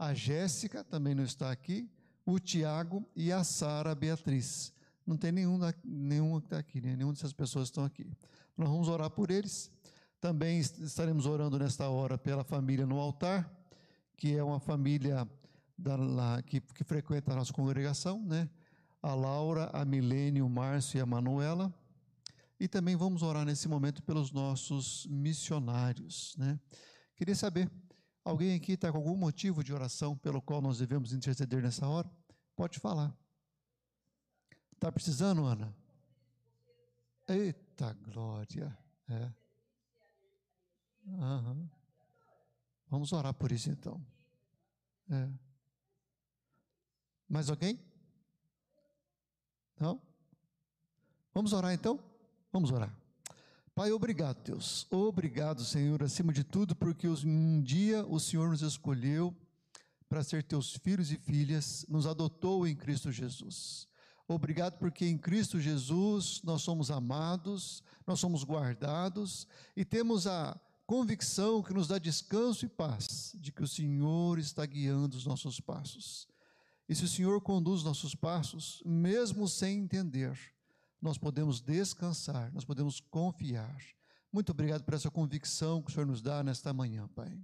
A Jéssica também não está aqui, o Tiago e a Sara Beatriz. Não tem nenhum, da, nenhum que está aqui, né? nenhuma dessas pessoas estão aqui. Nós vamos orar por eles. Também estaremos orando nesta hora pela família no altar, que é uma família da, lá, que, que frequenta a nossa congregação, né? A Laura, a Milene, o Márcio e a Manuela. E também vamos orar nesse momento pelos nossos missionários, né? Queria saber, alguém aqui está com algum motivo de oração pelo qual nós devemos interceder nessa hora? Pode falar. Está precisando, Ana? Eita glória! É. Uhum. Vamos orar por isso então. É. Mais alguém? Não? Vamos orar então? Vamos orar. Pai, obrigado, Deus. Obrigado, Senhor, acima de tudo, porque um dia o Senhor nos escolheu para ser teus filhos e filhas, nos adotou em Cristo Jesus. Obrigado porque em Cristo Jesus nós somos amados, nós somos guardados e temos a convicção que nos dá descanso e paz de que o Senhor está guiando os nossos passos. E se o Senhor conduz nossos passos, mesmo sem entender, nós podemos descansar, nós podemos confiar. Muito obrigado por essa convicção que o Senhor nos dá nesta manhã, Pai.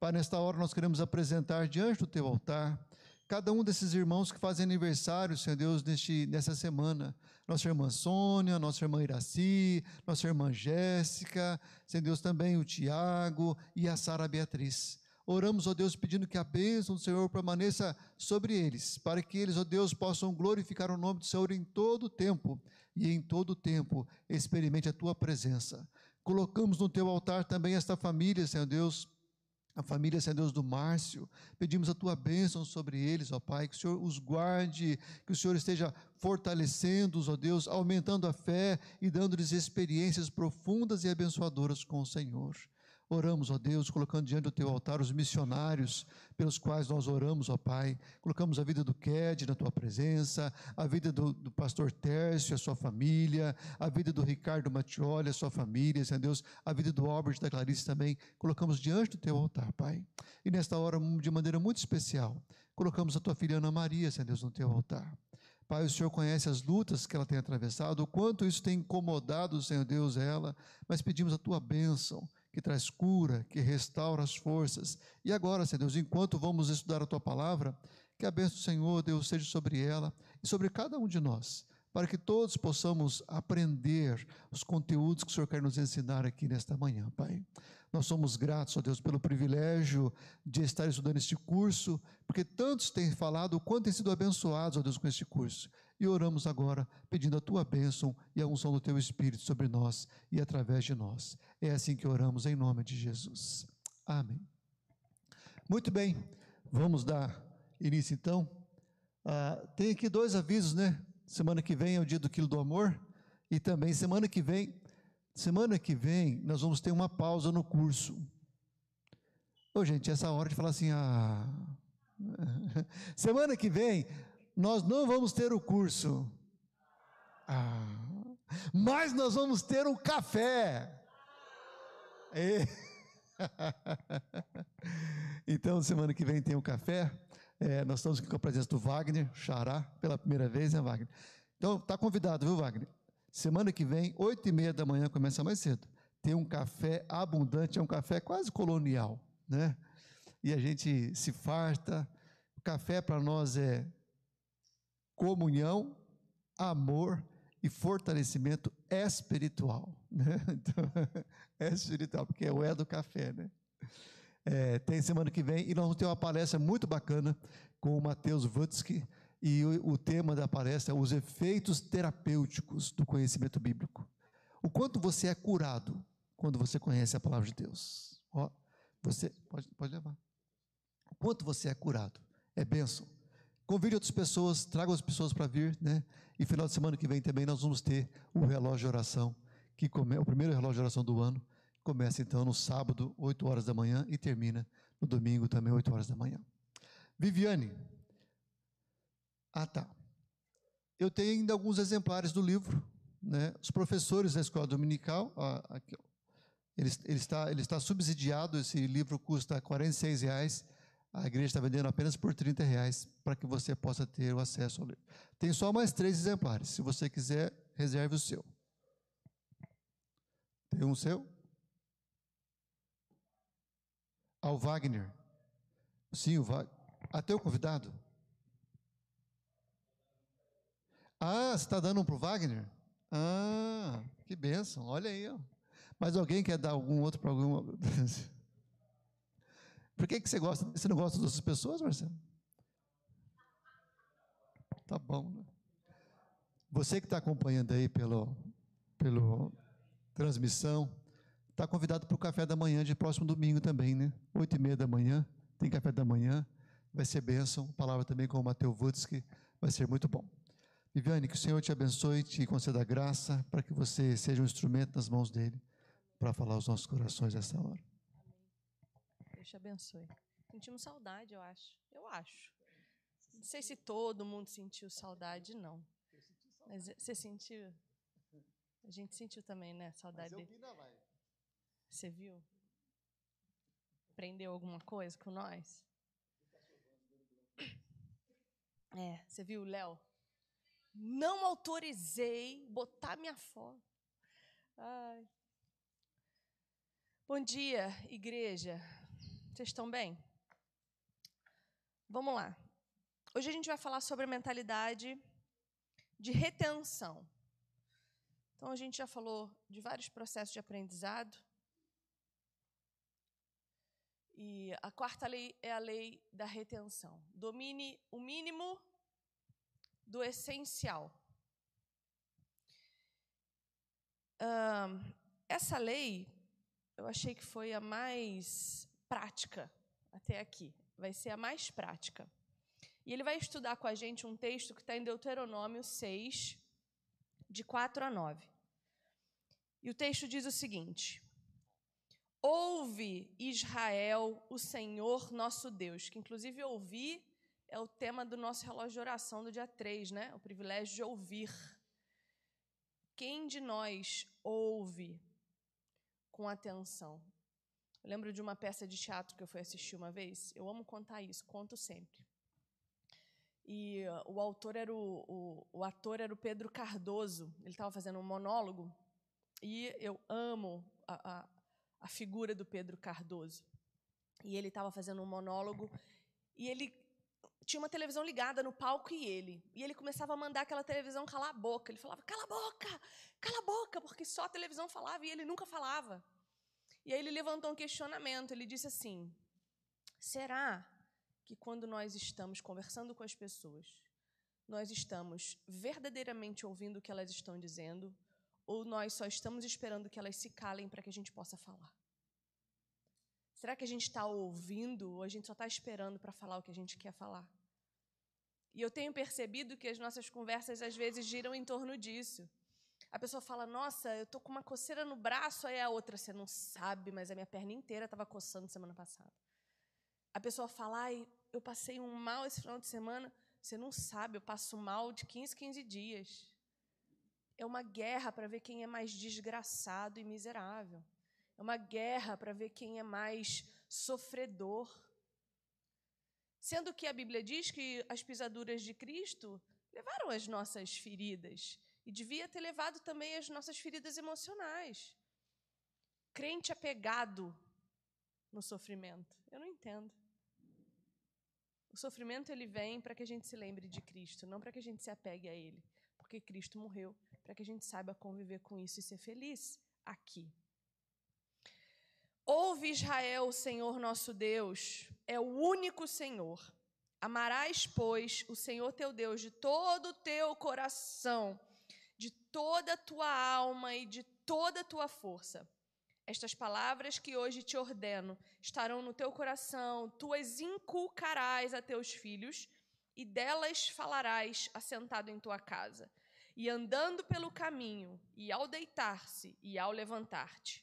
Pai, nesta hora nós queremos apresentar diante do teu altar cada um desses irmãos que fazem aniversário, Senhor Deus, neste, nessa semana. Nossa irmã Sônia, nossa irmã Iraci, nossa irmã Jéssica, Senhor Deus, também o Tiago e a Sara Beatriz. Oramos, ó Deus, pedindo que a bênção do Senhor permaneça sobre eles, para que eles, ó Deus, possam glorificar o nome do Senhor em todo o tempo e em todo tempo experimente a tua presença. Colocamos no teu altar também esta família, Senhor Deus, a família, Senhor Deus, do Márcio. Pedimos a tua bênção sobre eles, ó Pai, que o Senhor os guarde, que o Senhor esteja fortalecendo-os, ó Deus, aumentando a fé e dando-lhes experiências profundas e abençoadoras com o Senhor. Oramos, ó Deus, colocando diante do teu altar os missionários pelos quais nós oramos, ó Pai. Colocamos a vida do Ked na tua presença, a vida do, do pastor Tércio, a sua família, a vida do Ricardo Mattioli, a sua família, Senhor Deus, a vida do Albert da Clarice também. Colocamos diante do teu altar, Pai. E nesta hora, de maneira muito especial, colocamos a tua filha Ana Maria, Senhor Deus, no teu altar. Pai, o Senhor conhece as lutas que ela tem atravessado, o quanto isso tem incomodado, Senhor Deus, ela, mas pedimos a tua bênção que traz cura, que restaura as forças. E agora, Senhor Deus, enquanto vamos estudar a tua palavra, que a bênção do Senhor, Deus, seja sobre ela e sobre cada um de nós, para que todos possamos aprender os conteúdos que o Senhor quer nos ensinar aqui nesta manhã, Pai. Nós somos gratos, ó Deus, pelo privilégio de estar estudando este curso, porque tantos têm falado o quanto têm sido abençoados, ó Deus, com este curso. E oramos agora pedindo a tua bênção e a unção do teu Espírito sobre nós e através de nós. É assim que oramos em nome de Jesus. Amém. Muito bem, vamos dar início então. Ah, tem aqui dois avisos, né? Semana que vem é o dia do quilo do amor. E também semana que vem, semana que vem, nós vamos ter uma pausa no curso. Ô, gente, essa hora de falar assim, ah. Semana que vem, nós não vamos ter o curso. Ah. Mas nós vamos ter um café. E... então, semana que vem tem o café. É, nós estamos aqui com a presença do Wagner, Xará, pela primeira vez, né, Wagner? Então, está convidado, viu, Wagner? Semana que vem, oito e meia da manhã, começa mais cedo. Tem um café abundante, é um café quase colonial, né? E a gente se farta. O café para nós é comunhão, amor e fortalecimento espiritual. Né? Então, é espiritual, porque é o é do café, né? É, tem semana que vem e nós vamos ter uma palestra muito bacana com o Matheus Vutsky e o, o, tema da palestra é os efeitos terapêuticos do conhecimento bíblico. O quanto você é curado quando você conhece a palavra de Deus. Ó, você pode, pode levar. O quanto você é curado. É bênção. Convide outras pessoas, traga outras pessoas para vir, né? E final de semana que vem também nós vamos ter o relógio de oração, que come, o primeiro relógio de oração do ano. Começa então no sábado, 8 horas da manhã, e termina no domingo também, 8 horas da manhã. Viviane. Ah, tá. Eu tenho ainda alguns exemplares do livro. Né? Os professores da escola dominical, ah, aqui, ele, ele, está, ele está subsidiado, esse livro custa R$ reais. A igreja está vendendo apenas por 30 reais para que você possa ter o acesso ao livro. Tem só mais três exemplares. Se você quiser, reserve o seu. Tem um seu? Ao Wagner. Sim, o Wagner. Até o convidado. Ah, você está dando um para o Wagner? Ah, que bênção. Olha aí. Ó. Mas alguém quer dar algum outro para alguma. Por que, que você gosta? Você não gosta das outras pessoas, Marcelo? Tá bom, né? Você que está acompanhando aí pelo, pelo transmissão, está convidado para o café da manhã de próximo domingo também, né? Oito e meia da manhã, tem café da manhã, vai ser bênção, palavra também com o Mateus Wutz, vai ser muito bom. Viviane, que o Senhor te abençoe, te conceda graça, para que você seja um instrumento nas mãos dEle, para falar aos nossos corações nessa hora. Deus te abençoe. Sentimos saudade, eu acho. Eu acho. Não sei se todo mundo sentiu saudade, não. Mas você sentiu? A gente sentiu também, né? Saudade dele. Você viu? Aprendeu alguma coisa com nós? É, você viu, Léo? não autorizei botar minha foto. Ai. Bom dia, igreja. Vocês estão bem? Vamos lá. Hoje a gente vai falar sobre a mentalidade de retenção. Então a gente já falou de vários processos de aprendizado. E a quarta lei é a lei da retenção. Domine o mínimo do essencial. essa lei, eu achei que foi a mais prática até aqui. Vai ser a mais prática. E ele vai estudar com a gente um texto que está em Deuteronômio 6, de 4 a 9. E o texto diz o seguinte: Ouve, Israel, o Senhor nosso Deus, que inclusive ouvir é o tema do nosso relógio de oração do dia 3, né? O privilégio de ouvir. Quem de nós ouve com atenção? Eu lembro de uma peça de teatro que eu fui assistir uma vez. Eu amo contar isso, conto sempre. E uh, o autor era o, o, o ator era o Pedro Cardoso. Ele estava fazendo um monólogo e eu amo a, a, a figura do Pedro Cardoso. E ele estava fazendo um monólogo e ele tinha uma televisão ligada no palco e ele. E ele começava a mandar aquela televisão calar a boca. Ele falava: cala a boca, cala a boca, porque só a televisão falava e ele nunca falava. E aí ele levantou um questionamento. Ele disse assim: será que quando nós estamos conversando com as pessoas, nós estamos verdadeiramente ouvindo o que elas estão dizendo? Ou nós só estamos esperando que elas se calem para que a gente possa falar? Será que a gente está ouvindo ou a gente só está esperando para falar o que a gente quer falar? E eu tenho percebido que as nossas conversas às vezes giram em torno disso. A pessoa fala: Nossa, eu tô com uma coceira no braço, aí a outra, você não sabe, mas a minha perna inteira estava coçando semana passada. A pessoa fala: Ai, eu passei um mal esse final de semana. Você não sabe, eu passo mal de 15, 15 dias. É uma guerra para ver quem é mais desgraçado e miserável. É uma guerra para ver quem é mais sofredor. Sendo que a Bíblia diz que as pisaduras de Cristo levaram as nossas feridas e devia ter levado também as nossas feridas emocionais. Crente apegado no sofrimento. Eu não entendo. O sofrimento ele vem para que a gente se lembre de Cristo, não para que a gente se apegue a ele, porque Cristo morreu para que a gente saiba conviver com isso e ser feliz aqui. Ouve Israel, o Senhor nosso Deus é o único Senhor. Amarás, pois, o Senhor teu Deus de todo o teu coração, de toda a tua alma e de toda a tua força. Estas palavras que hoje te ordeno estarão no teu coração, tu as inculcarás a teus filhos, e delas falarás assentado em tua casa, e andando pelo caminho, e ao deitar-se e ao levantar-te.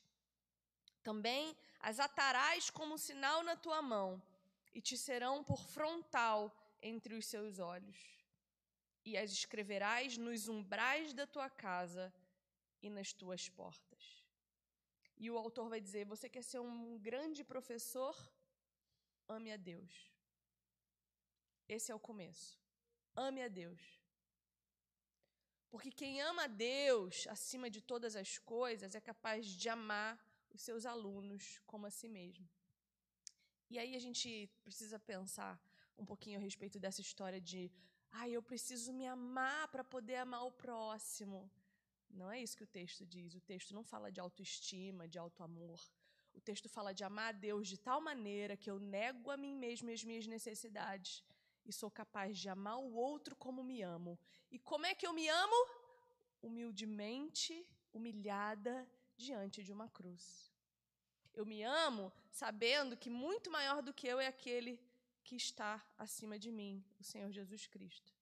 Também as atarás como sinal na tua mão, e te serão por frontal entre os seus olhos. E as escreverás nos umbrais da tua casa e nas tuas portas. E o autor vai dizer: Você quer ser um grande professor? Ame a Deus. Esse é o começo. Ame a Deus. Porque quem ama a Deus acima de todas as coisas é capaz de amar os seus alunos como a si mesmo. E aí a gente precisa pensar um pouquinho a respeito dessa história de, ah, eu preciso me amar para poder amar o próximo. Não é isso que o texto diz. O texto não fala de autoestima, de autoamor. O texto fala de amar a Deus de tal maneira que eu nego a mim mesmo e as minhas necessidades e sou capaz de amar o outro como me amo. E como é que eu me amo? Humildemente, humilhada diante de uma cruz. Eu me amo sabendo que muito maior do que eu é aquele que está acima de mim, o Senhor Jesus Cristo.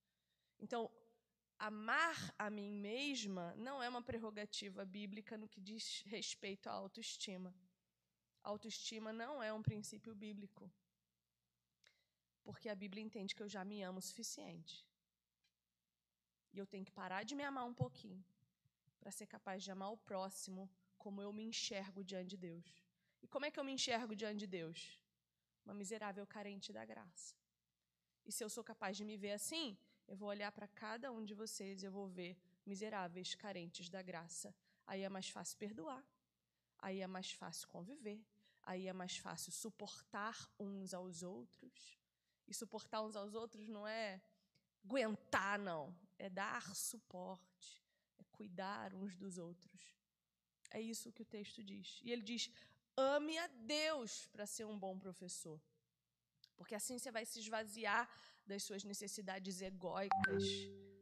Então, amar a mim mesma não é uma prerrogativa bíblica no que diz respeito à autoestima. autoestima não é um princípio bíblico. Porque a Bíblia entende que eu já me amo o suficiente. E eu tenho que parar de me amar um pouquinho para ser capaz de amar o próximo como eu me enxergo diante de Deus. E como é que eu me enxergo diante de Deus? Uma miserável carente da graça. E se eu sou capaz de me ver assim, eu vou olhar para cada um de vocês eu vou ver miseráveis carentes da graça. Aí é mais fácil perdoar. Aí é mais fácil conviver. Aí é mais fácil suportar uns aos outros. E suportar uns aos outros não é aguentar, não. É dar suporte. É cuidar uns dos outros. É isso que o texto diz. E ele diz: ame a Deus para ser um bom professor. Porque assim você vai se esvaziar das suas necessidades egóicas,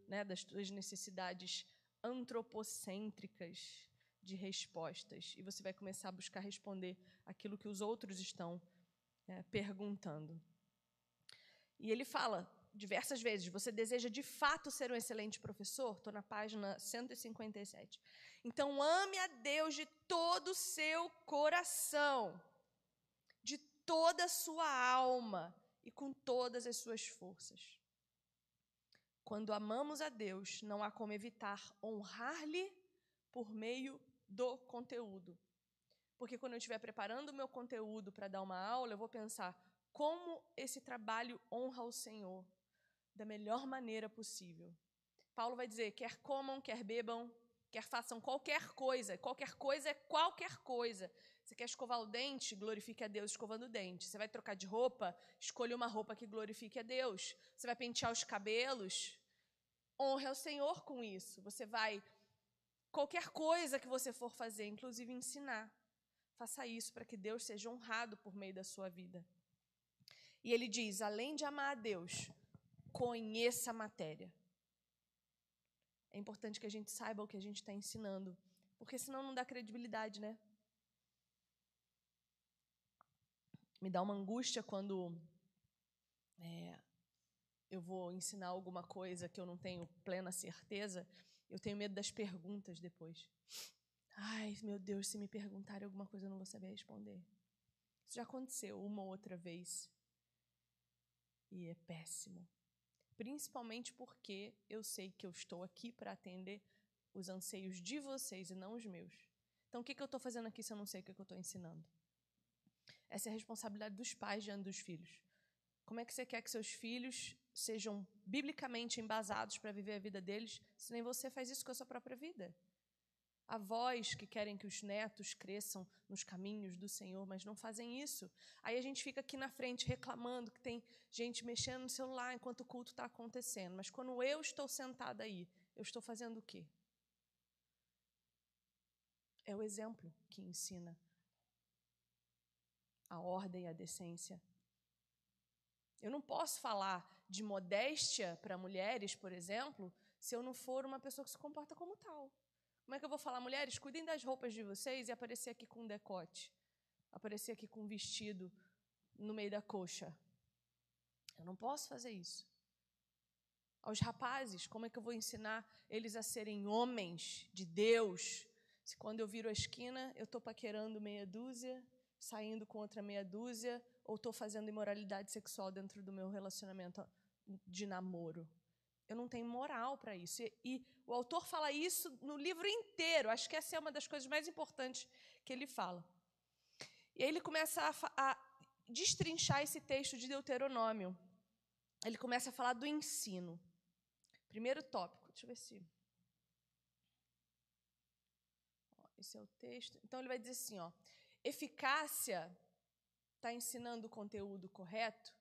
né, das suas necessidades antropocêntricas de respostas. E você vai começar a buscar responder aquilo que os outros estão é, perguntando. E ele fala diversas vezes: você deseja de fato ser um excelente professor? Estou na página 157. Então, ame a Deus de todo o seu coração, de toda a sua alma e com todas as suas forças. Quando amamos a Deus, não há como evitar honrar-lhe por meio do conteúdo. Porque quando eu estiver preparando o meu conteúdo para dar uma aula, eu vou pensar como esse trabalho honra o Senhor da melhor maneira possível. Paulo vai dizer: quer comam, quer bebam, quer façam qualquer coisa. Qualquer coisa é qualquer coisa. Você quer escovar o dente? Glorifique a Deus escovando o dente. Você vai trocar de roupa? Escolha uma roupa que glorifique a Deus. Você vai pentear os cabelos? Honre ao Senhor com isso. Você vai. Qualquer coisa que você for fazer, inclusive ensinar, faça isso para que Deus seja honrado por meio da sua vida. E ele diz: além de amar a Deus, conheça a matéria. É importante que a gente saiba o que a gente está ensinando, porque senão não dá credibilidade, né? Me dá uma angústia quando é, eu vou ensinar alguma coisa que eu não tenho plena certeza. Eu tenho medo das perguntas depois. Ai, meu Deus, se me perguntarem alguma coisa, eu não vou saber responder. Isso já aconteceu uma ou outra vez. E é péssimo. Principalmente porque eu sei que eu estou aqui para atender os anseios de vocês e não os meus. Então, o que, que eu estou fazendo aqui se eu não sei o que, que eu estou ensinando? Essa é a responsabilidade dos pais diante dos filhos. Como é que você quer que seus filhos sejam biblicamente embasados para viver a vida deles, se nem você faz isso com a sua própria vida? Avós que querem que os netos cresçam nos caminhos do Senhor, mas não fazem isso. Aí a gente fica aqui na frente reclamando que tem gente mexendo no celular enquanto o culto está acontecendo. Mas quando eu estou sentada aí, eu estou fazendo o quê? É o exemplo que ensina a ordem e a decência. Eu não posso falar de modéstia para mulheres, por exemplo, se eu não for uma pessoa que se comporta como tal. Como é que eu vou falar, mulheres, cuidem das roupas de vocês e aparecer aqui com um decote? Aparecer aqui com um vestido no meio da coxa? Eu não posso fazer isso. Aos rapazes, como é que eu vou ensinar eles a serem homens de Deus? Se quando eu viro a esquina, eu estou paquerando meia dúzia, saindo com outra meia dúzia, ou estou fazendo imoralidade sexual dentro do meu relacionamento de namoro. Eu não tenho moral para isso. E, e, o autor fala isso no livro inteiro. Acho que essa é uma das coisas mais importantes que ele fala. E aí ele começa a, a destrinchar esse texto de Deuteronômio. ele começa a falar do ensino. Primeiro tópico, deixa eu ver se. Esse é o texto. Então ele vai dizer assim, ó, eficácia está ensinando o conteúdo correto.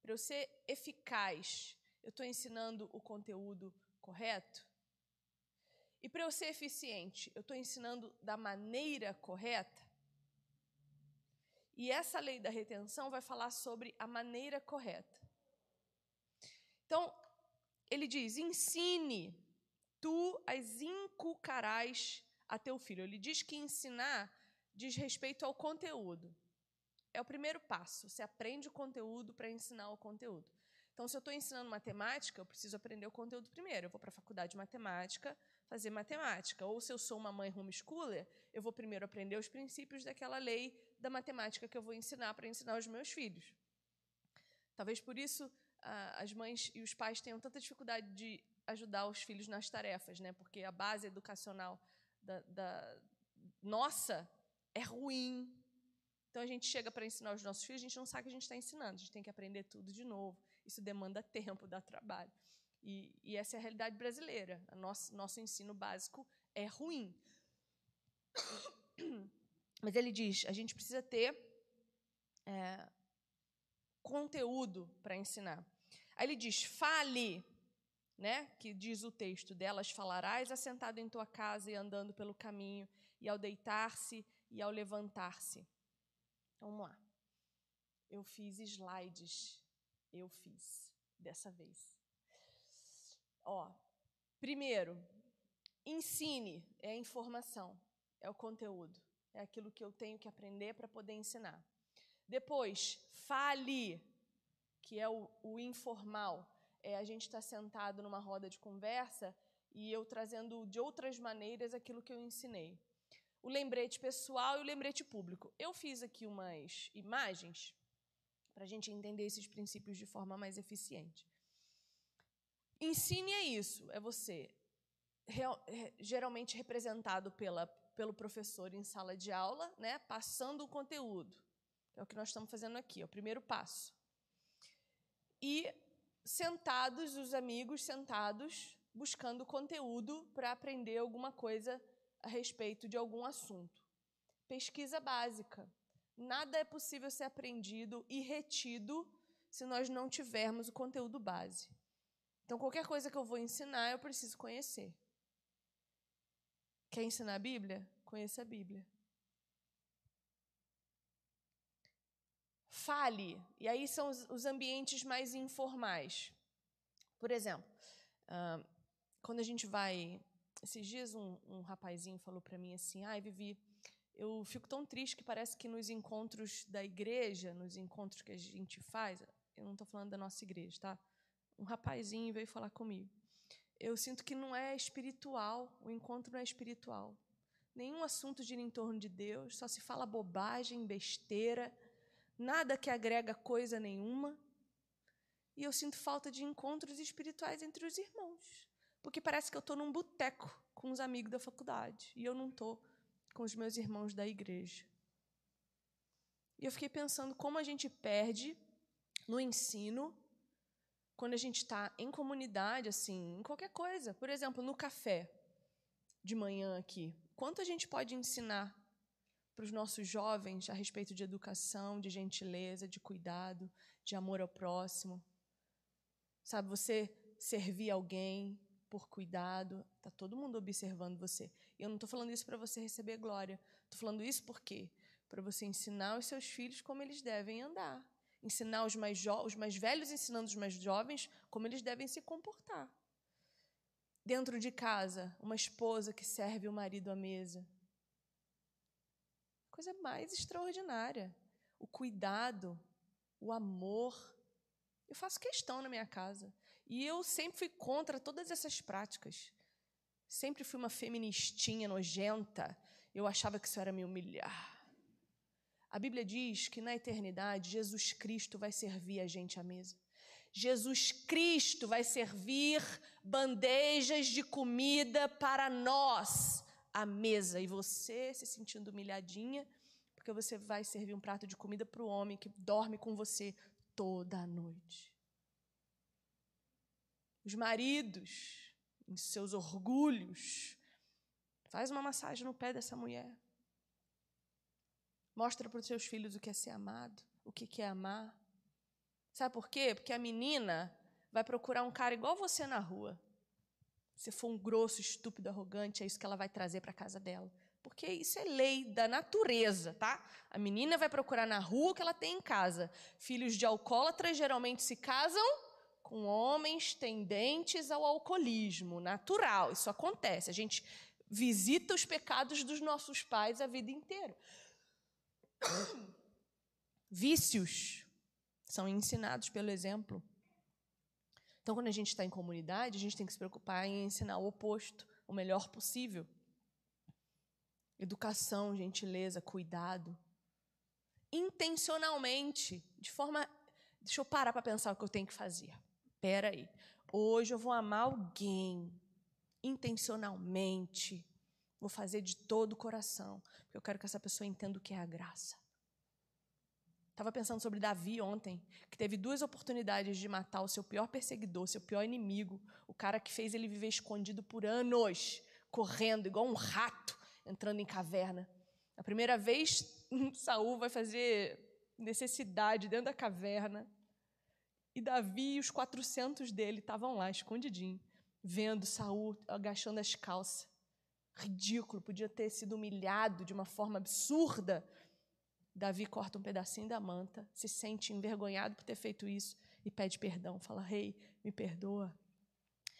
Para eu ser eficaz, eu estou ensinando o conteúdo correto. E para eu ser eficiente, eu estou ensinando da maneira correta. E essa lei da retenção vai falar sobre a maneira correta. Então, ele diz: ensine, tu as inculcarás a teu filho. Ele diz que ensinar diz respeito ao conteúdo. É o primeiro passo. Você aprende o conteúdo para ensinar o conteúdo. Então, se eu estou ensinando matemática, eu preciso aprender o conteúdo primeiro. Eu vou para a faculdade de matemática fazer matemática. Ou se eu sou uma mãe homeschooler, eu vou primeiro aprender os princípios daquela lei da matemática que eu vou ensinar para ensinar os meus filhos. Talvez por isso as mães e os pais tenham tanta dificuldade de ajudar os filhos nas tarefas, né? porque a base educacional da, da nossa é ruim. Então a gente chega para ensinar os nossos filhos, a gente não sabe o que a gente está ensinando, a gente tem que aprender tudo de novo. Isso demanda tempo, dá trabalho. E, e essa é a realidade brasileira. O nosso, nosso ensino básico é ruim. Mas ele diz: a gente precisa ter é, conteúdo para ensinar. Aí ele diz: fale, né? Que diz o texto: delas falarás assentado em tua casa e andando pelo caminho, e ao deitar-se e ao levantar-se. Vamos lá. Eu fiz slides. Eu fiz dessa vez. Ó, primeiro, ensine é a informação, é o conteúdo, é aquilo que eu tenho que aprender para poder ensinar. Depois, fale, que é o, o informal, é a gente estar tá sentado numa roda de conversa e eu trazendo de outras maneiras aquilo que eu ensinei. O lembrete pessoal e o lembrete público. Eu fiz aqui umas imagens para a gente entender esses princípios de forma mais eficiente. Ensine é isso, é você real, geralmente representado pela, pelo professor em sala de aula, né, passando o conteúdo. É o que nós estamos fazendo aqui, é o primeiro passo. E sentados, os amigos sentados, buscando conteúdo para aprender alguma coisa a respeito de algum assunto. Pesquisa básica. Nada é possível ser aprendido e retido se nós não tivermos o conteúdo base. Então, qualquer coisa que eu vou ensinar, eu preciso conhecer. Quer ensinar a Bíblia? Conheça a Bíblia. Fale. E aí são os, ambientes mais informais. Por exemplo, quando a gente vai. Esses dias um, um rapazinho falou para mim assim: ai, Vivi, eu fico tão triste que parece que nos encontros da igreja, nos encontros que a gente faz, eu não estou falando da nossa igreja, tá? um rapazinho veio falar comigo. Eu sinto que não é espiritual, o encontro não é espiritual. Nenhum assunto gira em torno de Deus, só se fala bobagem, besteira, nada que agrega coisa nenhuma. E eu sinto falta de encontros espirituais entre os irmãos, porque parece que eu estou num boteco com os amigos da faculdade e eu não estou com os meus irmãos da igreja. E eu fiquei pensando como a gente perde no ensino quando a gente está em comunidade, assim, em qualquer coisa. Por exemplo, no café de manhã aqui. Quanto a gente pode ensinar para os nossos jovens a respeito de educação, de gentileza, de cuidado, de amor ao próximo? Sabe, você servir alguém por cuidado, tá todo mundo observando você. E eu não estou falando isso para você receber glória. Estou falando isso por quê? Para você ensinar os seus filhos como eles devem andar ensinar os mais, os mais velhos ensinando os mais jovens como eles devem se comportar. Dentro de casa, uma esposa que serve o marido à mesa. Coisa mais extraordinária. O cuidado, o amor. Eu faço questão na minha casa. E eu sempre fui contra todas essas práticas. Sempre fui uma feministinha nojenta. Eu achava que isso era me humilhar. A Bíblia diz que na eternidade Jesus Cristo vai servir a gente à mesa. Jesus Cristo vai servir bandejas de comida para nós à mesa. E você se sentindo humilhadinha, porque você vai servir um prato de comida para o homem que dorme com você toda a noite. Os maridos, em seus orgulhos, faz uma massagem no pé dessa mulher. Mostra para os seus filhos o que é ser amado, o que é amar. Sabe por quê? Porque a menina vai procurar um cara igual você na rua. Se for um grosso, estúpido, arrogante, é isso que ela vai trazer para casa dela. Porque isso é lei da natureza, tá? A menina vai procurar na rua o que ela tem em casa. Filhos de alcoólatras geralmente se casam com homens tendentes ao alcoolismo. Natural, isso acontece. A gente visita os pecados dos nossos pais a vida inteira. Vícios são ensinados pelo exemplo. Então, quando a gente está em comunidade, a gente tem que se preocupar em ensinar o oposto, o melhor possível. Educação, gentileza, cuidado. Intencionalmente, de forma. Deixa eu parar para pensar o que eu tenho que fazer. Espera aí. Hoje eu vou amar alguém intencionalmente. Vou fazer de todo o coração, porque eu quero que essa pessoa entenda o que é a graça. Estava pensando sobre Davi ontem, que teve duas oportunidades de matar o seu pior perseguidor, seu pior inimigo, o cara que fez ele viver escondido por anos, correndo igual um rato, entrando em caverna. A primeira vez, Saul vai fazer necessidade dentro da caverna. E Davi e os 400 dele estavam lá, escondidinho, vendo Saul agachando as calças. Ridículo, podia ter sido humilhado de uma forma absurda Davi corta um pedacinho da manta, se sente envergonhado por ter feito isso e pede perdão. Fala: Rei, hey, me perdoa.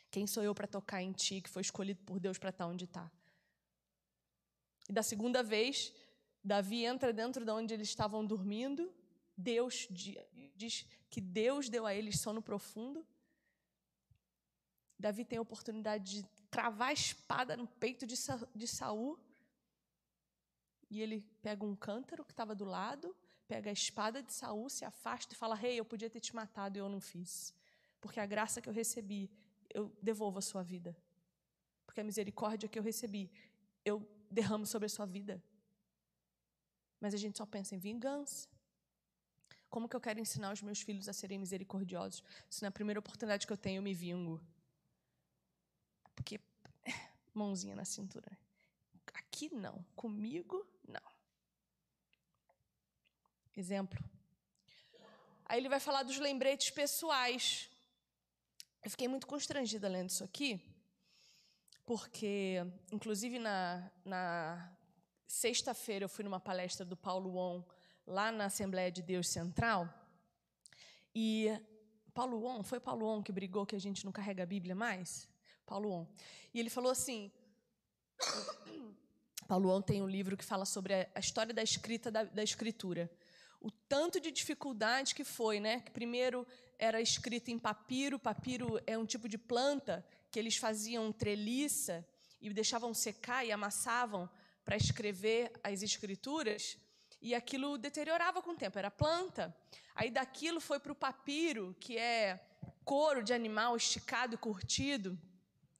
Quem sou eu para tocar em ti, que foi escolhido por Deus para estar onde está? E da segunda vez, Davi entra dentro de onde eles estavam dormindo. Deus diz que Deus deu a eles sono profundo. Davi tem a oportunidade de cravar a espada no peito de Saul e ele pega um cântaro que estava do lado, pega a espada de Saul, se afasta e fala: Rei, hey, eu podia ter te matado e eu não fiz. Porque a graça que eu recebi, eu devolvo a sua vida. Porque a misericórdia que eu recebi, eu derramo sobre a sua vida. Mas a gente só pensa em vingança. Como que eu quero ensinar os meus filhos a serem misericordiosos se na primeira oportunidade que eu tenho eu me vingo? Porque mãozinha na cintura. Aqui não, comigo não. Exemplo. Aí ele vai falar dos lembretes pessoais. Eu fiquei muito constrangida lendo isso aqui, porque, inclusive, na, na sexta-feira eu fui numa palestra do Paulo On, lá na Assembleia de Deus Central, e Paulo On, foi Paulo On que brigou que a gente não carrega a Bíblia mais? Paulo On. E ele falou assim: Paulo tem um livro que fala sobre a, história da escrita da, da, escritura. O tanto de dificuldade que foi, né? Que primeiro era escrita em papiro. Papiro é um tipo de planta que eles faziam treliça e deixavam secar e amassavam para escrever as escrituras. E aquilo deteriorava com o tempo. Era planta. Aí daquilo foi para o papiro, que é couro de animal esticado e curtido.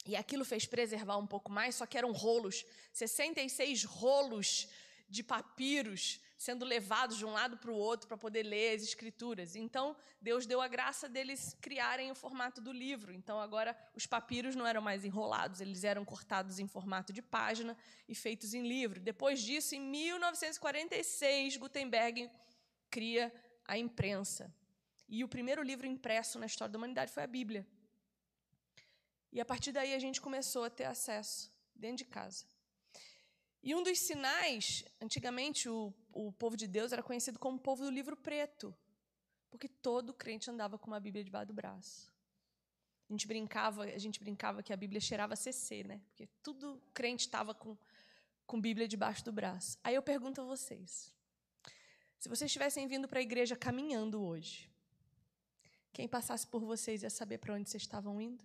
E aquilo fez preservar um pouco mais, só que eram rolos 66 rolos de papiros sendo levados de um lado para o outro para poder ler as escrituras. Então, Deus deu a graça deles criarem o formato do livro. Então, agora os papiros não eram mais enrolados, eles eram cortados em formato de página e feitos em livro. Depois disso, em 1946, Gutenberg cria a imprensa. E o primeiro livro impresso na história da humanidade foi a Bíblia. E a partir daí a gente começou a ter acesso dentro de casa. E um dos sinais, antigamente o, o povo de Deus era conhecido como o povo do livro preto, porque todo crente andava com uma Bíblia debaixo do braço. A gente brincava, a gente brincava que a Bíblia cheirava CC, né? Porque tudo crente estava com, com Bíblia debaixo do braço. Aí eu pergunto a vocês: se vocês estivessem vindo para a igreja caminhando hoje, quem passasse por vocês ia saber para onde vocês estavam indo?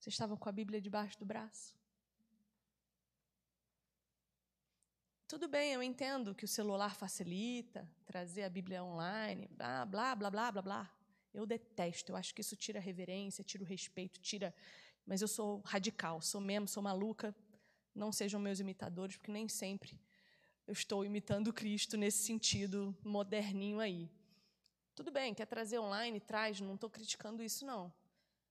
Vocês estavam com a Bíblia debaixo do braço? Tudo bem, eu entendo que o celular facilita trazer a Bíblia online, blá, blá, blá, blá, blá, blá. Eu detesto, eu acho que isso tira reverência, tira o respeito, tira. Mas eu sou radical, sou mesmo, sou maluca. Não sejam meus imitadores, porque nem sempre eu estou imitando Cristo nesse sentido moderninho aí. Tudo bem, quer trazer online, traz, não estou criticando isso, não.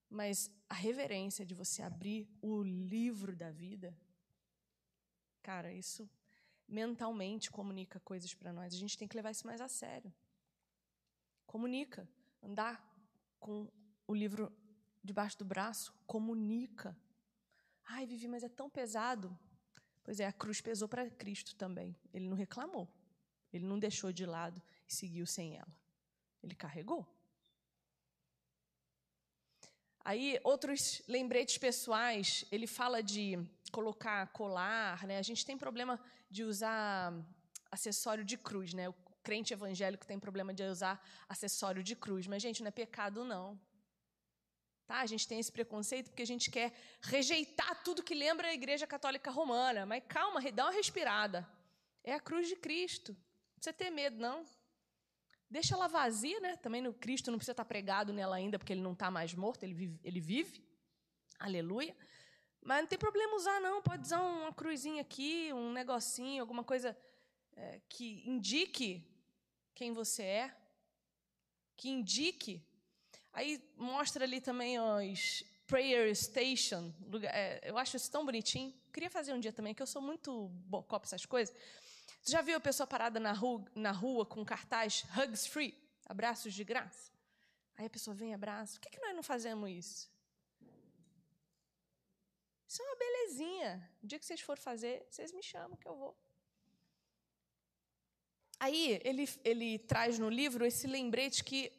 Mas a reverência de você abrir o livro da vida, cara, isso mentalmente comunica coisas para nós. A gente tem que levar isso mais a sério. Comunica. Andar com o livro debaixo do braço, comunica. Ai, Vivi, mas é tão pesado. Pois é, a cruz pesou para Cristo também. Ele não reclamou. Ele não deixou de lado e seguiu sem ela. Ele carregou. Aí, outros lembretes pessoais, ele fala de colocar colar, né? A gente tem problema de usar acessório de cruz, né? O crente evangélico tem problema de usar acessório de cruz, mas gente, não é pecado não. Tá? A gente tem esse preconceito porque a gente quer rejeitar tudo que lembra a Igreja Católica Romana. Mas calma, dá uma respirada. É a cruz de Cristo. Não precisa ter medo, não. Deixa ela vazia, né? Também no Cristo não precisa estar pregado nela ainda, porque ele não está mais morto, ele vive, ele vive. Aleluia. Mas não tem problema usar, não. Pode usar uma cruzinha aqui, um negocinho, alguma coisa é, que indique quem você é, que indique Aí mostra ali também os prayer station. Lugar, é, eu acho isso tão bonitinho. Queria fazer um dia também, que eu sou muito bocó essas coisas. Você já viu a pessoa parada na rua, na rua com cartaz Hugs Free? Abraços de graça? Aí a pessoa vem e abraça. Por que, que nós não fazemos isso? Isso é uma belezinha. O dia que vocês forem fazer, vocês me chamam que eu vou. Aí ele, ele traz no livro esse lembrete que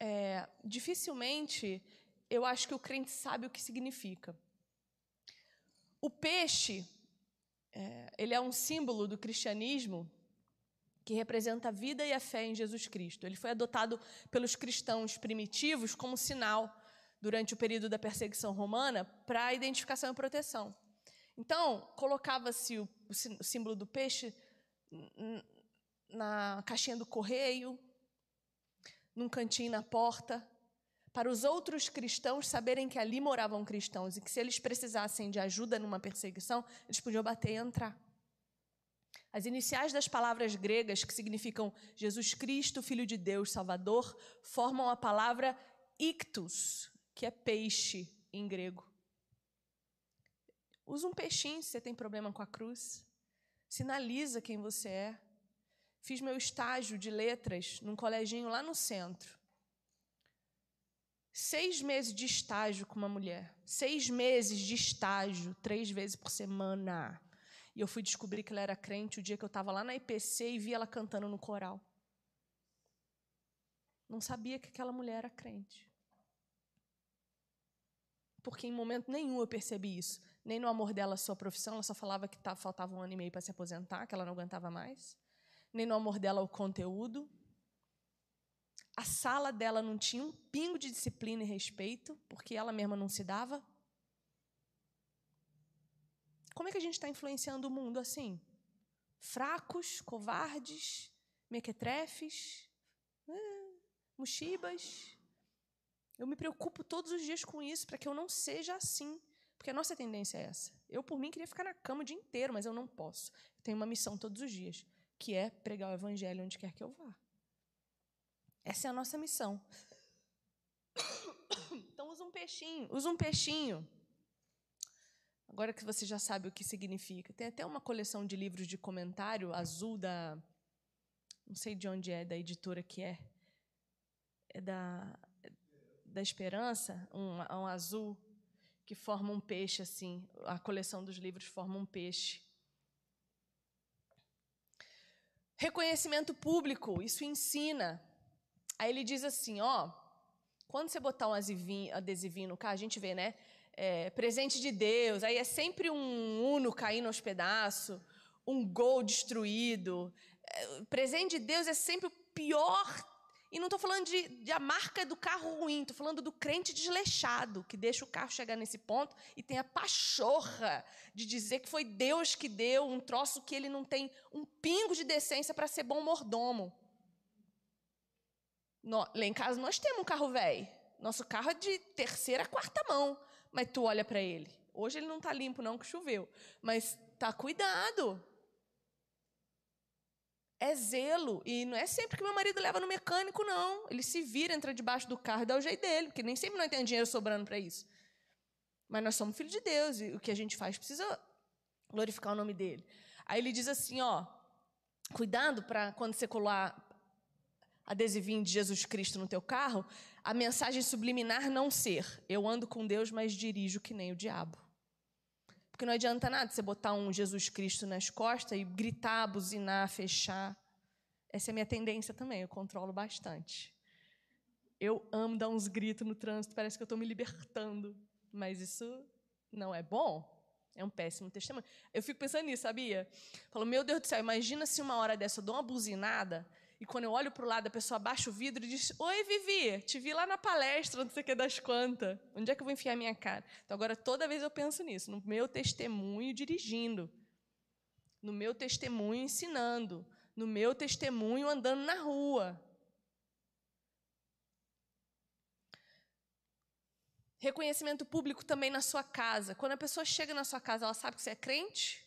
é, dificilmente eu acho que o crente sabe o que significa. O peixe, é, ele é um símbolo do cristianismo que representa a vida e a fé em Jesus Cristo. Ele foi adotado pelos cristãos primitivos como sinal durante o período da perseguição romana para identificação e proteção. Então, colocava-se o, o símbolo do peixe na caixinha do correio, num cantinho na porta, para os outros cristãos saberem que ali moravam cristãos e que se eles precisassem de ajuda numa perseguição, eles podiam bater e entrar. As iniciais das palavras gregas, que significam Jesus Cristo, Filho de Deus, Salvador, formam a palavra ictus, que é peixe em grego. Usa um peixinho se você tem problema com a cruz. Sinaliza quem você é. Fiz meu estágio de letras num coleginho lá no centro. Seis meses de estágio com uma mulher. Seis meses de estágio, três vezes por semana. E eu fui descobrir que ela era crente o dia que eu estava lá na IPC e vi ela cantando no coral. Não sabia que aquela mulher era crente. Porque em momento nenhum eu percebi isso. Nem no amor dela sua profissão, ela só falava que faltava um ano e meio para se aposentar, que ela não aguentava mais nem no amor dela o conteúdo. A sala dela não tinha um pingo de disciplina e respeito, porque ela mesma não se dava. Como é que a gente está influenciando o mundo assim? Fracos, covardes, mequetrefes, eh, mochibas. Eu me preocupo todos os dias com isso, para que eu não seja assim. Porque a nossa tendência é essa. Eu, por mim, queria ficar na cama o dia inteiro, mas eu não posso. Eu tenho uma missão todos os dias que é pregar o evangelho onde quer que eu vá. Essa é a nossa missão. Então usa um peixinho, usa um peixinho. Agora que você já sabe o que significa. Tem até uma coleção de livros de comentário azul da não sei de onde é, da editora que é. É da da Esperança, um, um azul que forma um peixe assim. A coleção dos livros forma um peixe. Reconhecimento público, isso ensina. Aí ele diz assim, ó, quando você botar um adesivinho, no carro, a gente vê, né? É, presente de Deus, aí é sempre um Uno caindo aos pedaços, um Gol destruído. É, presente de Deus é sempre o pior e não estou falando de, de, a marca do carro ruim, estou falando do crente desleixado, que deixa o carro chegar nesse ponto e tem a pachorra de dizer que foi Deus que deu um troço que ele não tem um pingo de decência para ser bom mordomo. No, lá em casa nós temos um carro velho. Nosso carro é de terceira, quarta mão. Mas tu olha para ele. Hoje ele não está limpo, não, que choveu. Mas tá cuidado. É zelo. E não é sempre que meu marido leva no mecânico, não. Ele se vira, entra debaixo do carro e dá o jeito dele, porque nem sempre nós temos dinheiro sobrando para isso. Mas nós somos filhos de Deus e o que a gente faz precisa glorificar o nome dele. Aí ele diz assim, ó, cuidado para quando você colar adesivinho de Jesus Cristo no teu carro, a mensagem subliminar não ser eu ando com Deus, mas dirijo que nem o diabo. Porque não adianta nada você botar um Jesus Cristo nas costas e gritar, buzinar, fechar. Essa é a minha tendência também, eu controlo bastante. Eu amo dar uns gritos no trânsito, parece que eu estou me libertando. Mas isso não é bom. É um péssimo testemunho. Eu fico pensando nisso, sabia? Falo, meu Deus do céu, imagina se uma hora dessa eu dou uma buzinada e quando eu olho para o lado, a pessoa abaixa o vidro e diz: Oi, Vivi, te vi lá na palestra, não sei o que das quantas. Onde é que eu vou enfiar minha cara? Então, agora, toda vez eu penso nisso, no meu testemunho dirigindo, no meu testemunho ensinando, no meu testemunho andando na rua. Reconhecimento público também na sua casa. Quando a pessoa chega na sua casa, ela sabe que você é crente?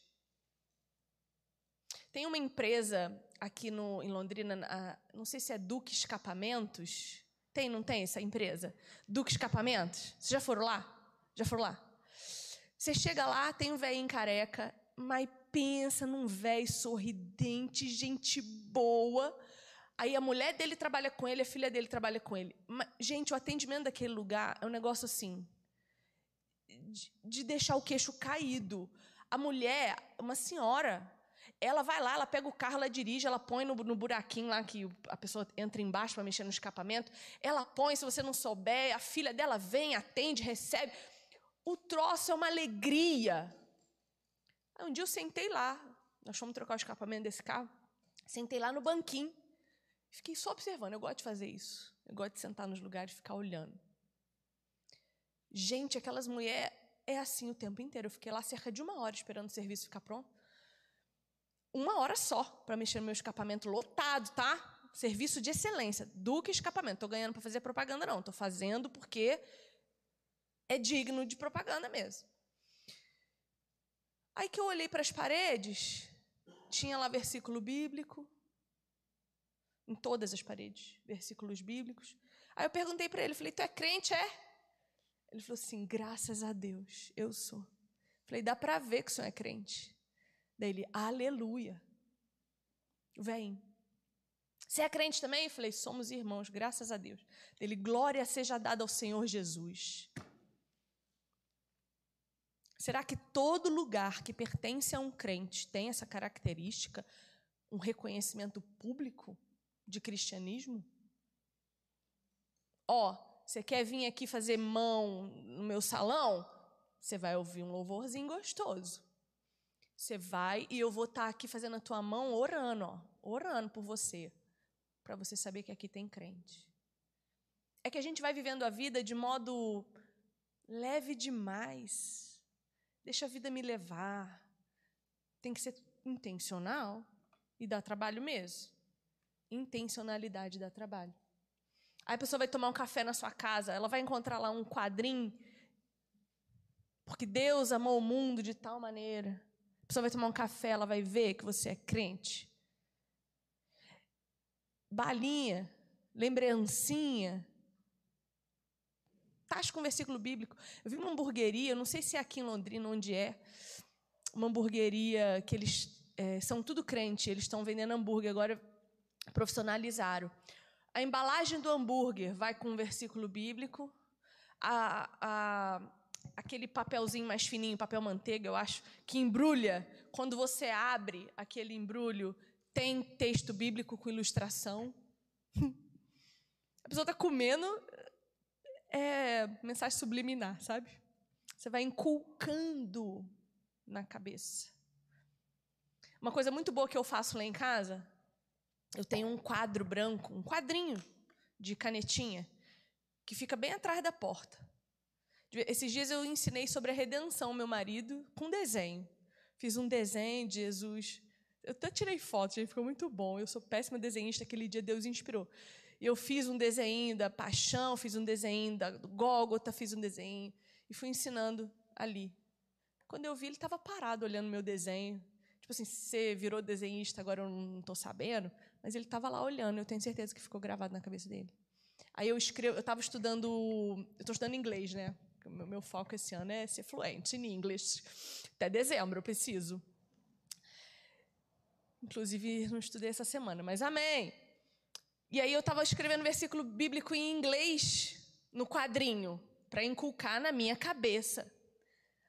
Tem uma empresa aqui no, em Londrina, a, não sei se é Duque Escapamentos. Tem, não tem essa empresa? Duque Escapamentos? Vocês já foram lá? Já foram lá? Você chega lá, tem um velhinho careca, mas pensa num velho sorridente, gente boa. Aí a mulher dele trabalha com ele, a filha dele trabalha com ele. Mas, gente, o atendimento daquele lugar é um negócio assim, de, de deixar o queixo caído. A mulher, uma senhora, ela vai lá, ela pega o carro, ela dirige, ela põe no, no buraquinho lá que a pessoa entra embaixo para mexer no escapamento. Ela põe, se você não souber, a filha dela vem, atende, recebe. O troço é uma alegria. Aí um dia eu sentei lá, nós fomos trocar o escapamento desse carro. Sentei lá no banquinho. Fiquei só observando. Eu gosto de fazer isso. Eu gosto de sentar nos lugares e ficar olhando. Gente, aquelas mulheres é assim o tempo inteiro. Eu fiquei lá cerca de uma hora esperando o serviço ficar pronto uma hora só para mexer no meu escapamento lotado, tá? Serviço de excelência. Duque escapamento. Estou ganhando para fazer propaganda, não. Estou fazendo porque é digno de propaganda mesmo. Aí que eu olhei para as paredes, tinha lá versículo bíblico, em todas as paredes, versículos bíblicos. Aí eu perguntei para ele, falei, tu é crente, é? Ele falou assim, graças a Deus, eu sou. Falei, dá para ver que o senhor é crente. Daí ele, aleluia. Vem. Você é crente também? Eu falei, somos irmãos, graças a Deus. Ele, glória seja dada ao Senhor Jesus. Será que todo lugar que pertence a um crente tem essa característica, um reconhecimento público de cristianismo? Ó, oh, você quer vir aqui fazer mão no meu salão? Você vai ouvir um louvorzinho gostoso. Você vai e eu vou estar tá aqui fazendo a tua mão orando, ó, orando por você, para você saber que aqui tem crente. É que a gente vai vivendo a vida de modo leve demais. Deixa a vida me levar. Tem que ser intencional e dá trabalho mesmo. Intencionalidade dá trabalho. Aí a pessoa vai tomar um café na sua casa, ela vai encontrar lá um quadrinho, porque Deus amou o mundo de tal maneira a pessoa vai tomar um café, ela vai ver que você é crente. Balinha, lembrancinha. Taxa com versículo bíblico. Eu vi uma hamburgueria, não sei se é aqui em Londrina, onde é, uma hamburgueria que eles é, são tudo crente, eles estão vendendo hambúrguer, agora profissionalizaram. A embalagem do hambúrguer vai com um versículo bíblico, a, a, aquele papelzinho mais fininho, papel manteiga, eu acho, que embrulha. Quando você abre aquele embrulho, tem texto bíblico com ilustração. A pessoa está comendo é mensagem subliminar, sabe? Você vai inculcando na cabeça. Uma coisa muito boa que eu faço lá em casa, eu tenho um quadro branco, um quadrinho de canetinha, que fica bem atrás da porta. Esses dias eu ensinei sobre a redenção, meu marido, com desenho. Fiz um desenho de Jesus. Eu até tirei fotos, gente, ficou muito bom. Eu sou péssima desenhista, aquele dia Deus inspirou. Eu fiz um desenho da paixão, fiz um desenho da Gólgota, fiz um desenho e fui ensinando ali. Quando eu vi, ele estava parado olhando meu desenho. Tipo assim, você virou desenhista, agora eu não estou sabendo, mas ele estava lá olhando, eu tenho certeza que ficou gravado na cabeça dele. Aí eu escrevo, eu estava estudando, eu estou estudando inglês, né? Meu, meu foco esse ano é ser fluente em inglês. Até dezembro eu preciso. Inclusive, não estudei essa semana, mas amém. E aí eu estava escrevendo versículo bíblico em inglês no quadrinho, para inculcar na minha cabeça.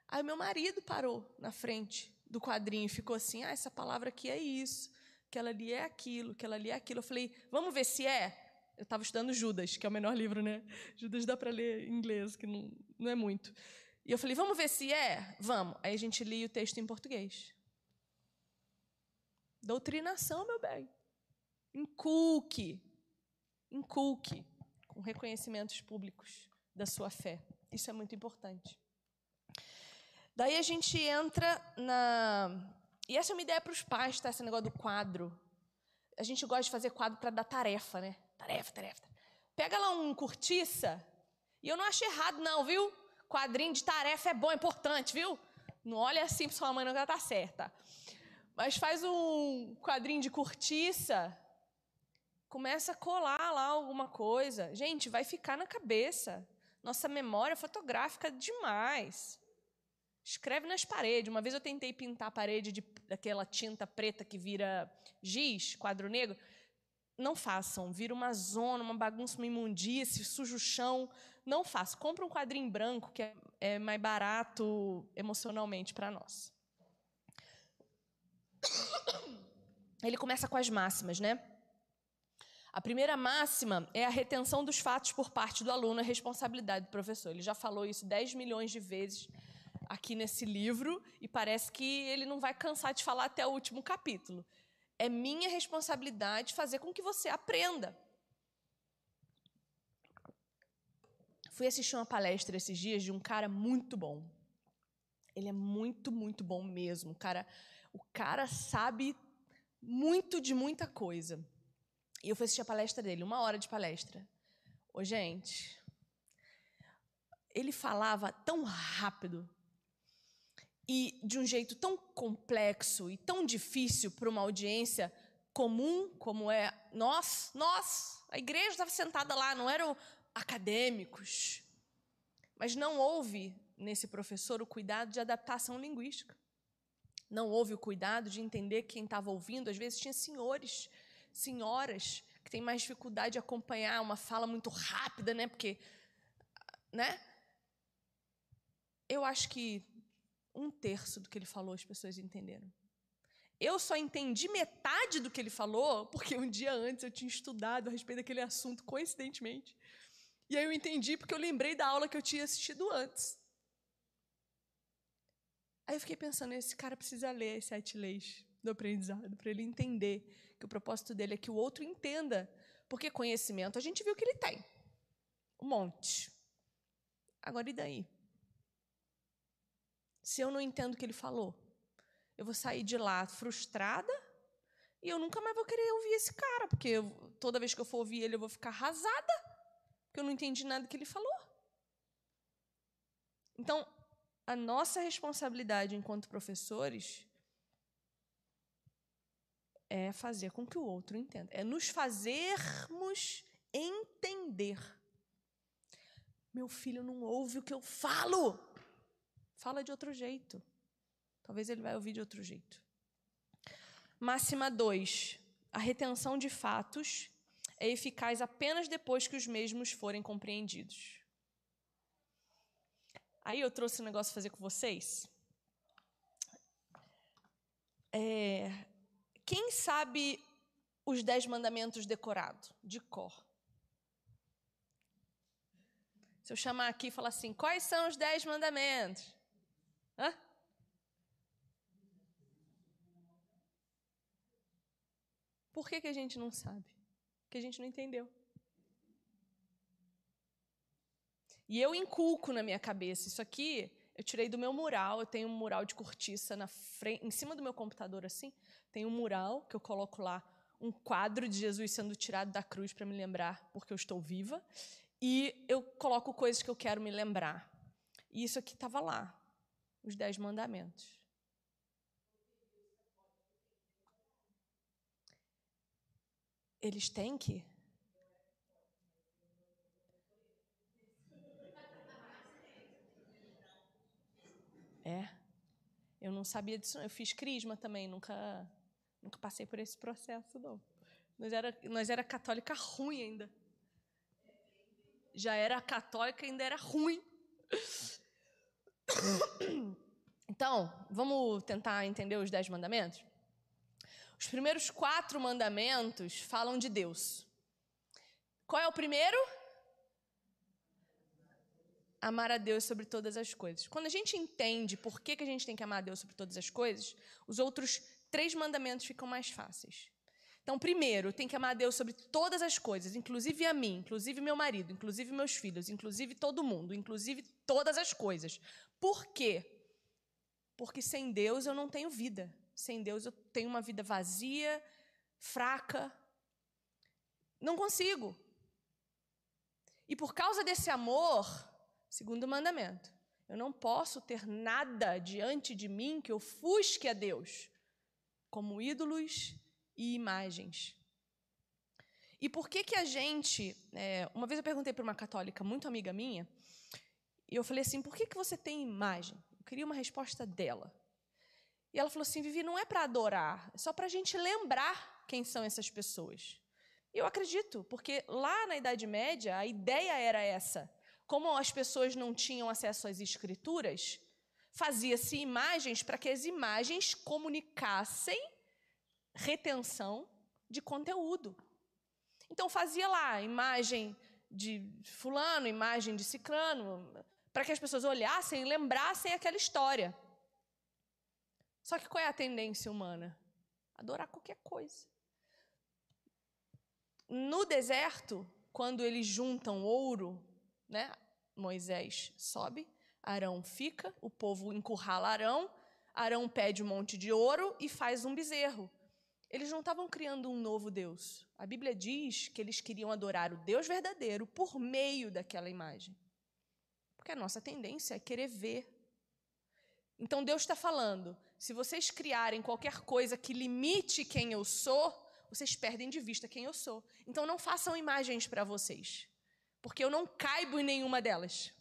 Aí meu marido parou na frente do quadrinho e ficou assim: ah, essa palavra aqui é isso, aquela ali é aquilo, aquela ali é aquilo. Eu falei: vamos ver se é? Eu estava estudando Judas, que é o menor livro, né? Judas dá para ler em inglês, que não, não é muito. E eu falei: vamos ver se é? Vamos. Aí a gente lia o texto em português. Doutrinação, meu bem. Inculque. Inculque. Com reconhecimentos públicos da sua fé. Isso é muito importante. Daí a gente entra na. E essa é uma ideia para os pais, tá? Esse negócio do quadro. A gente gosta de fazer quadro para dar tarefa, né? Tarefa, tarefa. Pega lá um cortiça. E eu não acho errado, não, viu? Quadrinho de tarefa é bom, é importante, viu? Não olha assim para sua mãe, não, que ela tá certa. Mas faz um quadrinho de cortiça. Começa a colar lá alguma coisa. Gente, vai ficar na cabeça. Nossa memória fotográfica é demais. Escreve nas paredes. Uma vez eu tentei pintar a parede de, daquela tinta preta que vira giz, quadro negro. Não façam. Vira uma zona, uma bagunça, uma imundície, suja o chão. Não façam. Compre um quadrinho branco, que é, é mais barato emocionalmente para nós. Ele começa com as máximas, né? A primeira máxima é a retenção dos fatos por parte do aluno, é responsabilidade do professor. Ele já falou isso 10 milhões de vezes aqui nesse livro e parece que ele não vai cansar de falar até o último capítulo. É minha responsabilidade fazer com que você aprenda. Fui assistir uma palestra esses dias de um cara muito bom. Ele é muito, muito bom mesmo. O cara, o cara sabe muito de muita coisa. E eu fui assistir a palestra dele, uma hora de palestra. Ô, gente, ele falava tão rápido, e de um jeito tão complexo e tão difícil para uma audiência comum como é nós, nós, a igreja estava sentada lá, não eram acadêmicos. Mas não houve nesse professor o cuidado de adaptação linguística. Não houve o cuidado de entender quem estava ouvindo. Às vezes tinha senhores, senhoras que têm mais dificuldade de acompanhar uma fala muito rápida, né? Porque, né? Eu acho que um terço do que ele falou as pessoas entenderam. Eu só entendi metade do que ele falou porque um dia antes eu tinha estudado a respeito daquele assunto, coincidentemente. E aí eu entendi porque eu lembrei da aula que eu tinha assistido antes. Aí eu fiquei pensando, esse cara precisa ler as sete leis do aprendizado para ele entender que o propósito dele é que o outro entenda. Porque conhecimento a gente viu que ele tem. Um monte. Agora e daí? Se eu não entendo o que ele falou? Eu vou sair de lá frustrada e eu nunca mais vou querer ouvir esse cara, porque eu, toda vez que eu for ouvir ele, eu vou ficar arrasada, porque eu não entendi nada que ele falou. Então, a nossa responsabilidade enquanto professores é fazer com que o outro entenda, é nos fazermos entender. Meu filho não ouve o que eu falo. Fala de outro jeito. Talvez ele vai ouvir de outro jeito. Máxima 2. A retenção de fatos é eficaz apenas depois que os mesmos forem compreendidos. Aí eu trouxe um negócio fazer com vocês. É, quem sabe os dez mandamentos decorado, de cor? Se eu chamar aqui e falar assim, quais são os dez mandamentos? Hã? Por que, que a gente não sabe? Porque a gente não entendeu. E eu inculco na minha cabeça. Isso aqui eu tirei do meu mural. Eu tenho um mural de cortiça na frente, em cima do meu computador, assim. Tem um mural que eu coloco lá um quadro de Jesus sendo tirado da cruz para me lembrar porque eu estou viva. E eu coloco coisas que eu quero me lembrar. E isso aqui estava lá os Dez Mandamentos. Eles têm que. É. Eu não sabia disso. Eu fiz crisma também, nunca, nunca passei por esse processo, não. Nós era, nós era católica ruim ainda. Já era católica, ainda era ruim. Então, vamos tentar entender os dez mandamentos? Os primeiros quatro mandamentos falam de Deus. Qual é o primeiro? Amar a Deus sobre todas as coisas. Quando a gente entende por que, que a gente tem que amar a Deus sobre todas as coisas, os outros três mandamentos ficam mais fáceis. Então, primeiro, tem que amar a Deus sobre todas as coisas, inclusive a mim, inclusive meu marido, inclusive meus filhos, inclusive todo mundo, inclusive todas as coisas. Por quê? Porque sem Deus eu não tenho vida. Sem Deus eu tenho uma vida vazia, fraca. Não consigo. E por causa desse amor, segundo o mandamento, eu não posso ter nada diante de mim que ofusque a Deus, como ídolos e imagens. E por que que a gente... É, uma vez eu perguntei para uma católica muito amiga minha, e eu falei assim, por que, que você tem imagem? Eu queria uma resposta dela. E ela falou assim, Vivi, não é para adorar, é só para a gente lembrar quem são essas pessoas. E eu acredito, porque lá na Idade Média a ideia era essa. Como as pessoas não tinham acesso às escrituras, fazia-se imagens para que as imagens comunicassem retenção de conteúdo. Então fazia lá imagem de fulano, imagem de ciclano, para que as pessoas olhassem e lembrassem aquela história. Só que qual é a tendência humana? Adorar qualquer coisa. No deserto, quando eles juntam ouro, né? Moisés sobe, Arão fica, o povo encurrala Arão, Arão pede um monte de ouro e faz um bezerro. Eles não estavam criando um novo Deus. A Bíblia diz que eles queriam adorar o Deus verdadeiro por meio daquela imagem. Porque a nossa tendência é querer ver. Então Deus está falando: se vocês criarem qualquer coisa que limite quem eu sou, vocês perdem de vista quem eu sou. Então não façam imagens para vocês, porque eu não caibo em nenhuma delas.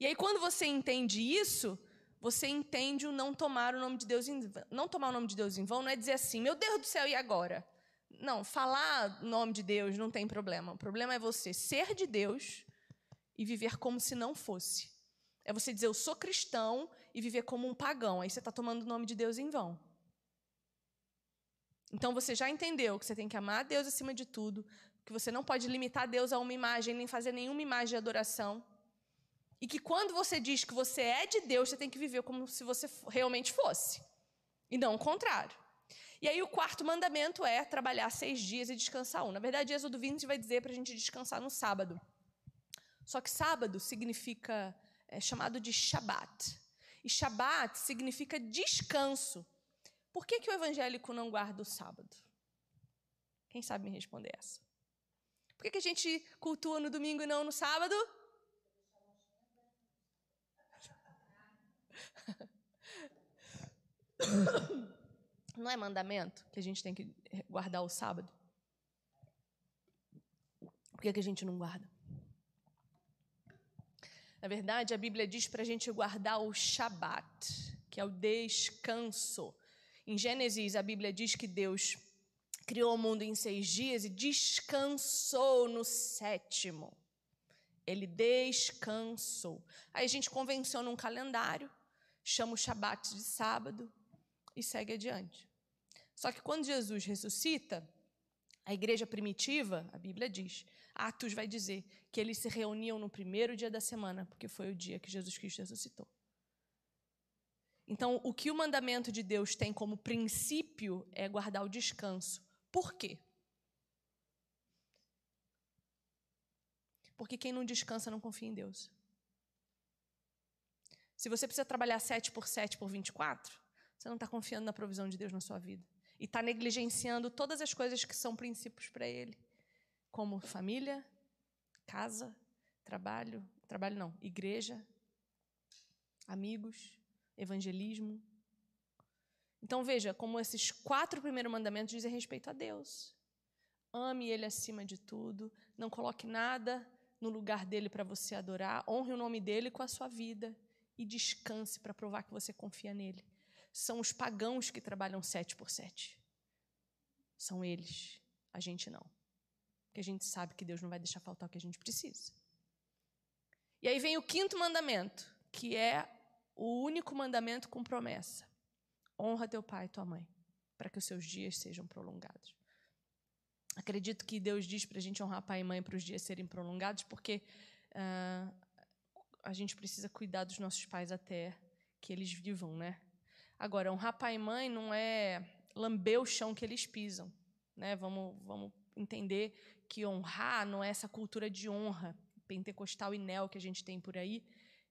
E aí, quando você entende isso, você entende o não tomar o nome de Deus em vão. Não tomar o nome de Deus em vão não é dizer assim, meu Deus do céu, e agora? Não, falar o nome de Deus não tem problema. O problema é você ser de Deus e viver como se não fosse. É você dizer, eu sou cristão e viver como um pagão. Aí você está tomando o nome de Deus em vão. Então você já entendeu que você tem que amar a Deus acima de tudo, que você não pode limitar Deus a uma imagem, nem fazer nenhuma imagem de adoração. E que quando você diz que você é de Deus, você tem que viver como se você realmente fosse. E não o contrário. E aí o quarto mandamento é trabalhar seis dias e descansar um. Na verdade, Êxodo 20 vai dizer para a gente descansar no sábado. Só que sábado significa, é chamado de Shabat. E Shabat significa descanso. Por que, que o evangélico não guarda o sábado? Quem sabe me responder essa? Por que, que a gente cultua no domingo e não no sábado? Não é mandamento que a gente tem que guardar o sábado? Por que, que a gente não guarda? Na verdade, a Bíblia diz para a gente guardar o Shabat, que é o descanso. Em Gênesis, a Bíblia diz que Deus criou o mundo em seis dias e descansou no sétimo. Ele descansou. Aí a gente convenciona um calendário, chama o Shabat de sábado e segue adiante. Só que quando Jesus ressuscita, a igreja primitiva, a Bíblia diz, Atos vai dizer que eles se reuniam no primeiro dia da semana, porque foi o dia que Jesus Cristo ressuscitou. Então, o que o mandamento de Deus tem como princípio é guardar o descanso. Por quê? Porque quem não descansa não confia em Deus. Se você precisa trabalhar 7 por 7 por 24, você não está confiando na provisão de Deus na sua vida. E está negligenciando todas as coisas que são princípios para Ele, como família, casa, trabalho, trabalho não, igreja, amigos, evangelismo. Então veja como esses quatro primeiros mandamentos dizem respeito a Deus. Ame Ele acima de tudo, não coloque nada no lugar dele para você adorar, honre o nome dele com a sua vida e descanse para provar que você confia nele. São os pagãos que trabalham sete por sete. São eles, a gente não. Porque a gente sabe que Deus não vai deixar faltar o que a gente precisa. E aí vem o quinto mandamento, que é o único mandamento com promessa. Honra teu pai e tua mãe, para que os seus dias sejam prolongados. Acredito que Deus diz para a gente honrar pai e mãe para os dias serem prolongados, porque uh, a gente precisa cuidar dos nossos pais até que eles vivam, né? Agora, honrar pai e mãe não é lamber o chão que eles pisam, né? Vamos, vamos entender que honrar não é essa cultura de honra pentecostal e neo que a gente tem por aí,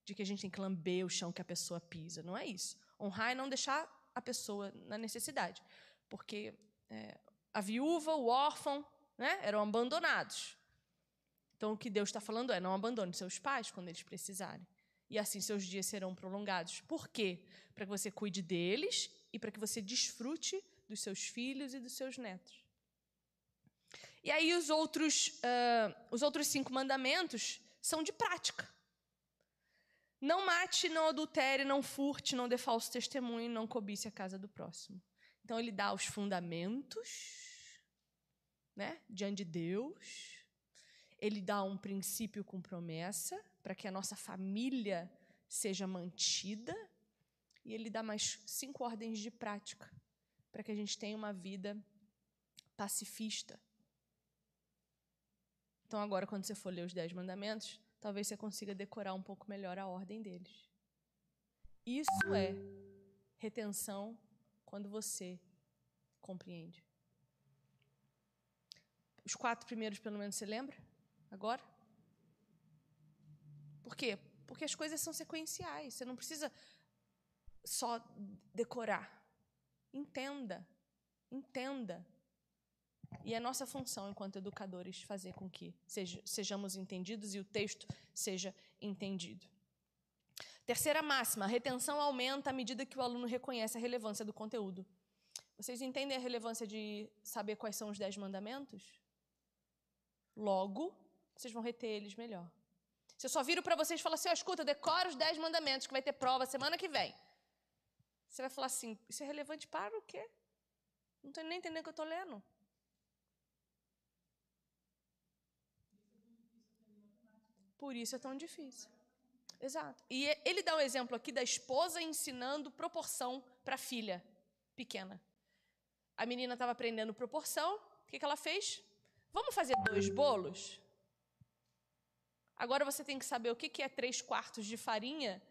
de que a gente tem que lamber o chão que a pessoa pisa. Não é isso. Honrar é não deixar a pessoa na necessidade. Porque é, a viúva, o órfão, né, eram abandonados. Então, o que Deus está falando é: não abandone seus pais quando eles precisarem. E assim seus dias serão prolongados. Por quê? Para que você cuide deles e para que você desfrute dos seus filhos e dos seus netos. E aí, os outros, uh, os outros cinco mandamentos são de prática. Não mate, não adultere, não furte, não dê falso testemunho, não cobice a casa do próximo. Então ele dá os fundamentos, né, diante de Deus. Ele dá um princípio com promessa para que a nossa família seja mantida e ele dá mais cinco ordens de prática para que a gente tenha uma vida pacifista. Então agora quando você for ler os dez mandamentos, talvez você consiga decorar um pouco melhor a ordem deles. Isso é retenção quando você compreende. Os quatro primeiros, pelo menos, você lembra? Agora? Por quê? Porque as coisas são sequenciais. Você não precisa só decorar. Entenda. Entenda. E é nossa função, enquanto educadores, fazer com que sejamos entendidos e o texto seja entendido. Terceira máxima: a retenção aumenta à medida que o aluno reconhece a relevância do conteúdo. Vocês entendem a relevância de saber quais são os dez mandamentos? Logo, vocês vão reter eles melhor. Se eu só viro para vocês e falar assim, oh, escuta, decora os dez mandamentos, que vai ter prova semana que vem. Você vai falar assim, isso é relevante para o quê? Não estou nem entendendo o que eu estou lendo. Por isso é tão difícil. Exato. E ele dá um exemplo aqui da esposa ensinando proporção para a filha pequena. A menina estava aprendendo proporção. O que, que ela fez? Vamos fazer dois bolos? Agora você tem que saber o que, é três quartos de farinha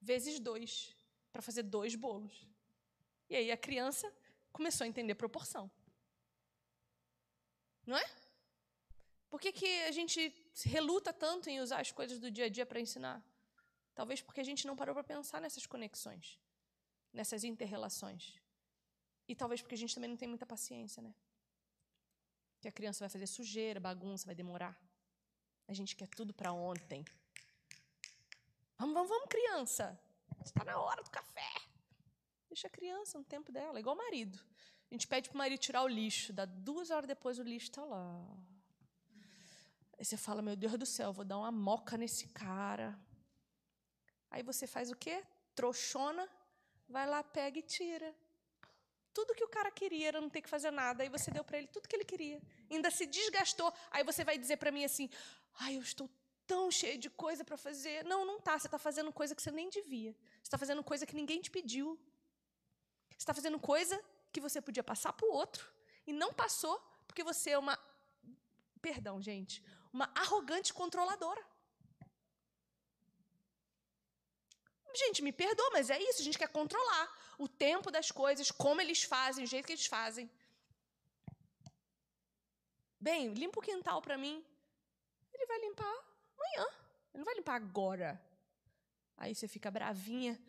vezes dois, para fazer dois bolos. E aí a criança começou a entender proporção. Não é? Por que, que a gente reluta tanto em usar as coisas do dia a dia para ensinar? Talvez porque a gente não parou para pensar nessas conexões, nessas interrelações. E talvez porque a gente também não tem muita paciência, né? Que a criança vai fazer sujeira, bagunça, vai demorar. A gente quer tudo para ontem. Vamos, vamos, vamos, criança. Está na hora do café. Deixa a criança no tempo dela, igual o marido. A gente pede para o marido tirar o lixo, dá duas horas depois o lixo está lá. Aí você fala, meu Deus do céu, vou dar uma moca nesse cara. Aí você faz o quê? Trouxona, vai lá, pega e tira. Tudo que o cara queria era não ter que fazer nada. Aí você deu para ele tudo que ele queria. Ainda se desgastou. Aí você vai dizer para mim assim: ai, eu estou tão cheio de coisa para fazer. Não, não tá. Você está fazendo coisa que você nem devia. Você está fazendo coisa que ninguém te pediu. Você está fazendo coisa que você podia passar para o outro e não passou porque você é uma. Perdão, gente uma arrogante controladora. Gente, me perdoa, mas é isso. A gente quer controlar o tempo das coisas, como eles fazem, o jeito que eles fazem. Bem, limpa o quintal para mim. Vai limpar amanhã. Ele não vai limpar agora. Aí você fica bravinha.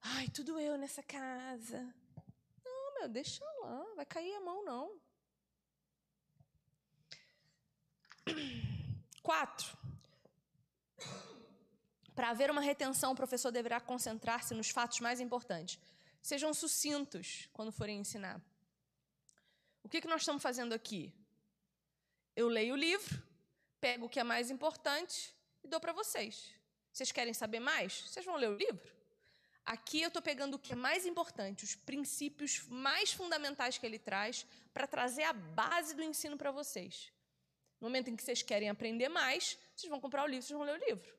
Ai, tudo eu nessa casa. Não, meu, deixa lá. Vai cair a mão, não. Quatro. Para haver uma retenção, o professor deverá concentrar-se nos fatos mais importantes. Sejam sucintos quando forem ensinar. O que, que nós estamos fazendo aqui? Eu leio o livro, pego o que é mais importante e dou para vocês. Vocês querem saber mais? Vocês vão ler o livro? Aqui eu estou pegando o que é mais importante, os princípios mais fundamentais que ele traz, para trazer a base do ensino para vocês. No momento em que vocês querem aprender mais, vocês vão comprar o livro, vocês vão ler o livro.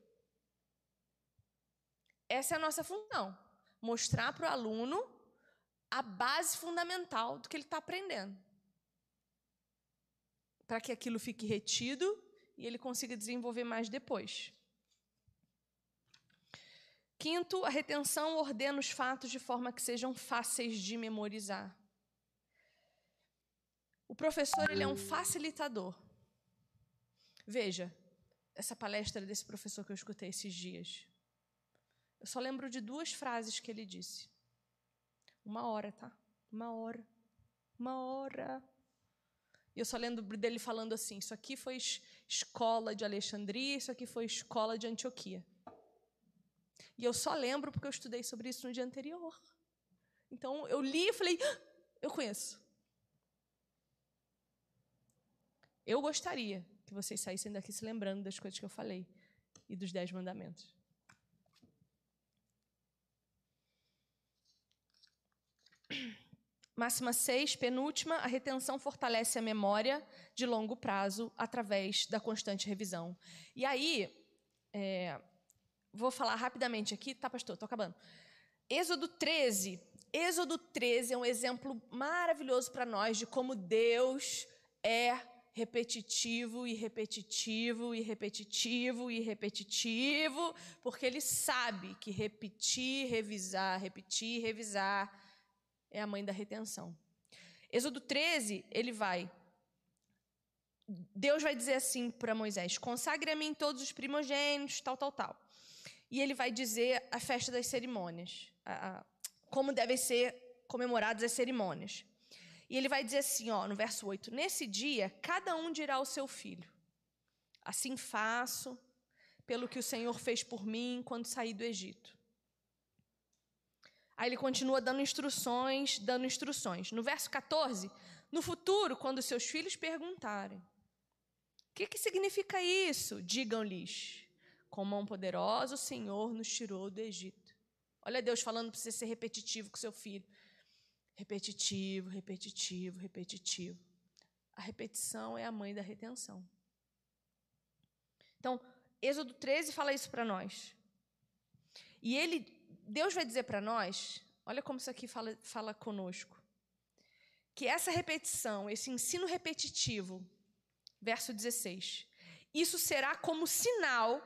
Essa é a nossa função: mostrar para o aluno a base fundamental do que ele está aprendendo. Para que aquilo fique retido e ele consiga desenvolver mais depois. Quinto, a retenção ordena os fatos de forma que sejam fáceis de memorizar. O professor ele é um facilitador. Veja, essa palestra desse professor que eu escutei esses dias. Eu só lembro de duas frases que ele disse. Uma hora, tá? Uma hora. Uma hora. E eu só lembro dele falando assim: Isso aqui foi escola de Alexandria, isso aqui foi escola de Antioquia. E eu só lembro porque eu estudei sobre isso no dia anterior. Então eu li e falei, ah, eu conheço. Eu gostaria que vocês saíssem daqui se lembrando das coisas que eu falei e dos dez mandamentos. Máxima 6, penúltima, a retenção fortalece a memória de longo prazo através da constante revisão. E aí, é, Vou falar rapidamente aqui, tá, pastor? Estou acabando. Êxodo 13. Êxodo 13 é um exemplo maravilhoso para nós de como Deus é repetitivo e repetitivo e repetitivo e repetitivo, porque ele sabe que repetir, revisar, repetir, revisar é a mãe da retenção. Êxodo 13, ele vai Deus vai dizer assim para Moisés: consagre a mim todos os primogênitos, tal, tal, tal e ele vai dizer a festa das cerimônias, a, a, como devem ser comemoradas as cerimônias. E ele vai dizer assim, ó, no verso 8: Nesse dia, cada um dirá ao seu filho: Assim faço, pelo que o Senhor fez por mim quando saí do Egito. Aí ele continua dando instruções, dando instruções. No verso 14, no futuro, quando seus filhos perguntarem: O que, que significa isso? Digam-lhes: com mão poderosa, o Senhor nos tirou do Egito. Olha Deus falando para você ser repetitivo com seu filho. Repetitivo, repetitivo, repetitivo. A repetição é a mãe da retenção. Então, Êxodo 13 fala isso para nós. E ele, Deus vai dizer para nós, olha como isso aqui fala, fala conosco, que essa repetição, esse ensino repetitivo, verso 16, isso será como sinal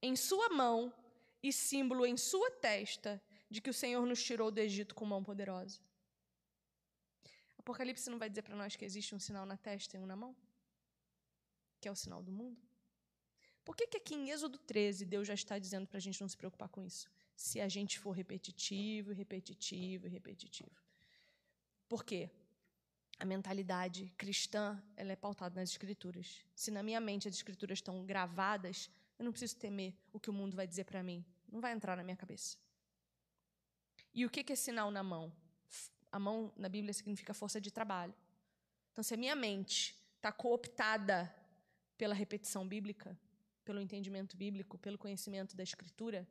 em sua mão e símbolo em sua testa de que o Senhor nos tirou do Egito com mão poderosa. Apocalipse não vai dizer para nós que existe um sinal na testa e um na mão? Que é o sinal do mundo? Por que, que aqui em Êxodo 13 Deus já está dizendo para a gente não se preocupar com isso? Se a gente for repetitivo, repetitivo, repetitivo. Por quê? A mentalidade cristã ela é pautada nas escrituras. Se na minha mente as escrituras estão gravadas, eu não preciso temer o que o mundo vai dizer para mim. Não vai entrar na minha cabeça. E o que é sinal na mão? A mão na Bíblia significa força de trabalho. Então, se a minha mente está cooptada pela repetição bíblica, pelo entendimento bíblico, pelo conhecimento da Escritura,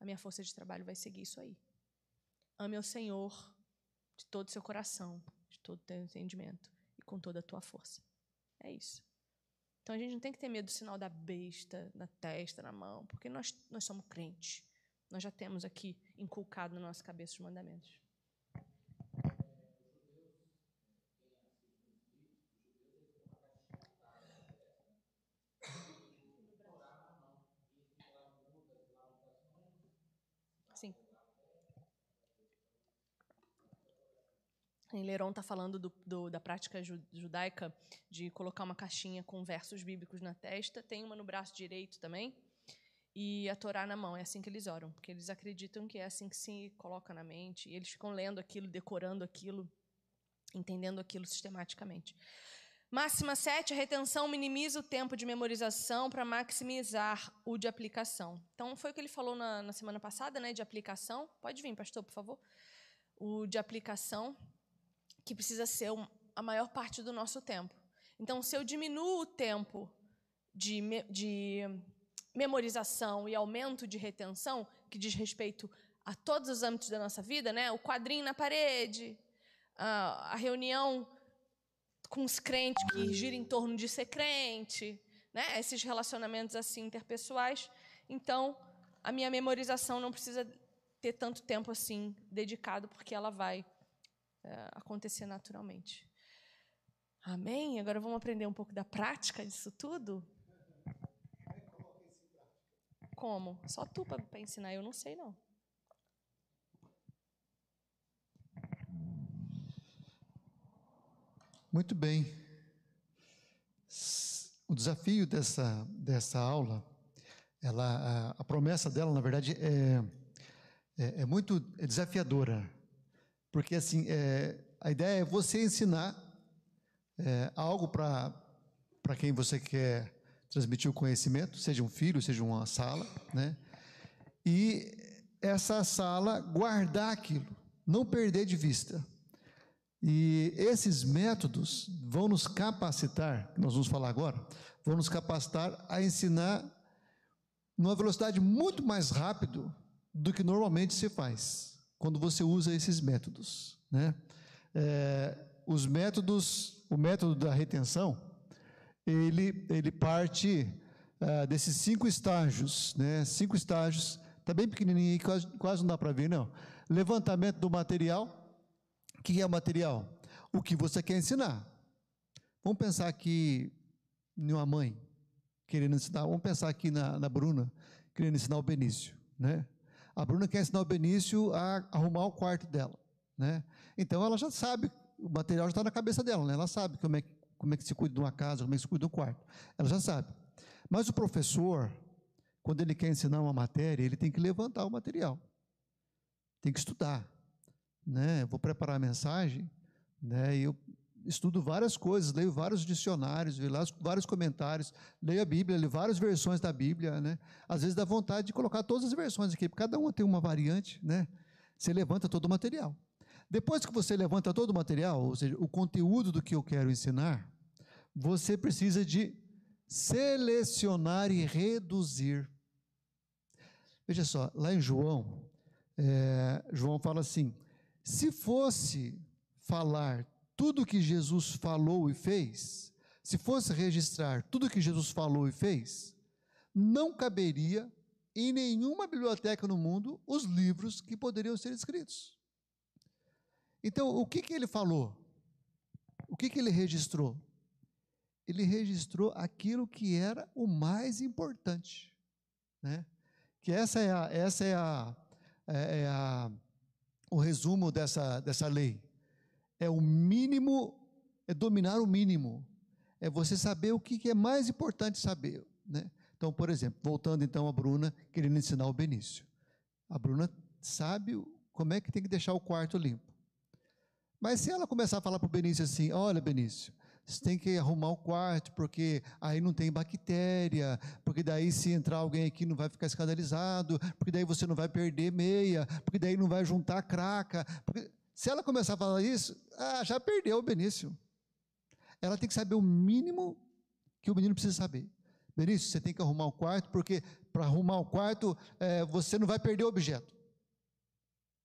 a minha força de trabalho vai seguir isso aí. Ame ao Senhor de todo o seu coração, de todo o teu entendimento e com toda a tua força. É isso. Então a gente não tem que ter medo do sinal da besta na testa, na mão, porque nós, nós somos crentes. Nós já temos aqui inculcado na nossa cabeça os mandamentos. Em Leron está falando do, do, da prática judaica de colocar uma caixinha com versos bíblicos na testa, tem uma no braço direito também, e a Torá na mão. É assim que eles oram, porque eles acreditam que é assim que se coloca na mente, e eles ficam lendo aquilo, decorando aquilo, entendendo aquilo sistematicamente. Máxima 7, a retenção minimiza o tempo de memorização para maximizar o de aplicação. Então, foi o que ele falou na, na semana passada, né, de aplicação. Pode vir, pastor, por favor. o de aplicação, que precisa ser a maior parte do nosso tempo. Então, se eu diminuo o tempo de, de memorização e aumento de retenção, que diz respeito a todos os âmbitos da nossa vida, né? o quadrinho na parede, a, a reunião com os crentes que gira em torno de ser crente, né? esses relacionamentos assim interpessoais. Então, a minha memorização não precisa ter tanto tempo assim dedicado, porque ela vai acontecer naturalmente. Amém? Agora vamos aprender um pouco da prática disso tudo? Como? Só tu para ensinar, eu não sei não. Muito bem. O desafio dessa, dessa aula, ela, a, a promessa dela, na verdade, é, é, é muito desafiadora. Porque, assim, é, a ideia é você ensinar é, algo para quem você quer transmitir o conhecimento, seja um filho, seja uma sala, né? E essa sala guardar aquilo, não perder de vista. E esses métodos vão nos capacitar, nós vamos falar agora, vão nos capacitar a ensinar numa velocidade muito mais rápido do que normalmente se faz quando você usa esses métodos, né? É, os métodos, o método da retenção, ele ele parte uh, desses cinco estágios, né? Cinco estágios, tá bem pequenininho, quase, quase não dá para ver, não. Levantamento do material, que é o material? O que você quer ensinar. Vamos pensar aqui em uma mãe querendo ensinar, vamos pensar aqui na, na Bruna, querendo ensinar o Benício, né? A Bruna quer ensinar o Benício a arrumar o quarto dela, né? Então ela já sabe, o material já está na cabeça dela, né? Ela sabe como é, como é que se cuida de uma casa, como é que se cuida um quarto. Ela já sabe. Mas o professor, quando ele quer ensinar uma matéria, ele tem que levantar o material. Tem que estudar né, vou preparar a mensagem, né, e eu estudo várias coisas, leio vários dicionários, leio vários comentários, leio a Bíblia, leio várias versões da Bíblia, né? Às vezes dá vontade de colocar todas as versões aqui, porque cada uma tem uma variante, né? Você levanta todo o material. Depois que você levanta todo o material, ou seja, o conteúdo do que eu quero ensinar, você precisa de selecionar e reduzir. Veja só, lá em João, é, João fala assim: se fosse falar tudo que Jesus falou e fez, se fosse registrar tudo que Jesus falou e fez, não caberia em nenhuma biblioteca no mundo os livros que poderiam ser escritos. Então, o que, que ele falou? O que, que ele registrou? Ele registrou aquilo que era o mais importante, né? Que essa é a, essa é a, é, é a o resumo dessa, dessa lei. É o mínimo, é dominar o mínimo. É você saber o que é mais importante saber. Né? Então, por exemplo, voltando então a Bruna, querendo ensinar o Benício. A Bruna sabe como é que tem que deixar o quarto limpo. Mas se ela começar a falar para o Benício assim: olha, Benício, você tem que arrumar o quarto, porque aí não tem bactéria, porque daí se entrar alguém aqui não vai ficar escandalizado, porque daí você não vai perder meia, porque daí não vai juntar craca. Porque... Se ela começar a falar isso, ah, já perdeu o Benício. Ela tem que saber o mínimo que o menino precisa saber. Benício, você tem que arrumar o quarto, porque para arrumar o quarto, é, você não vai perder o objeto.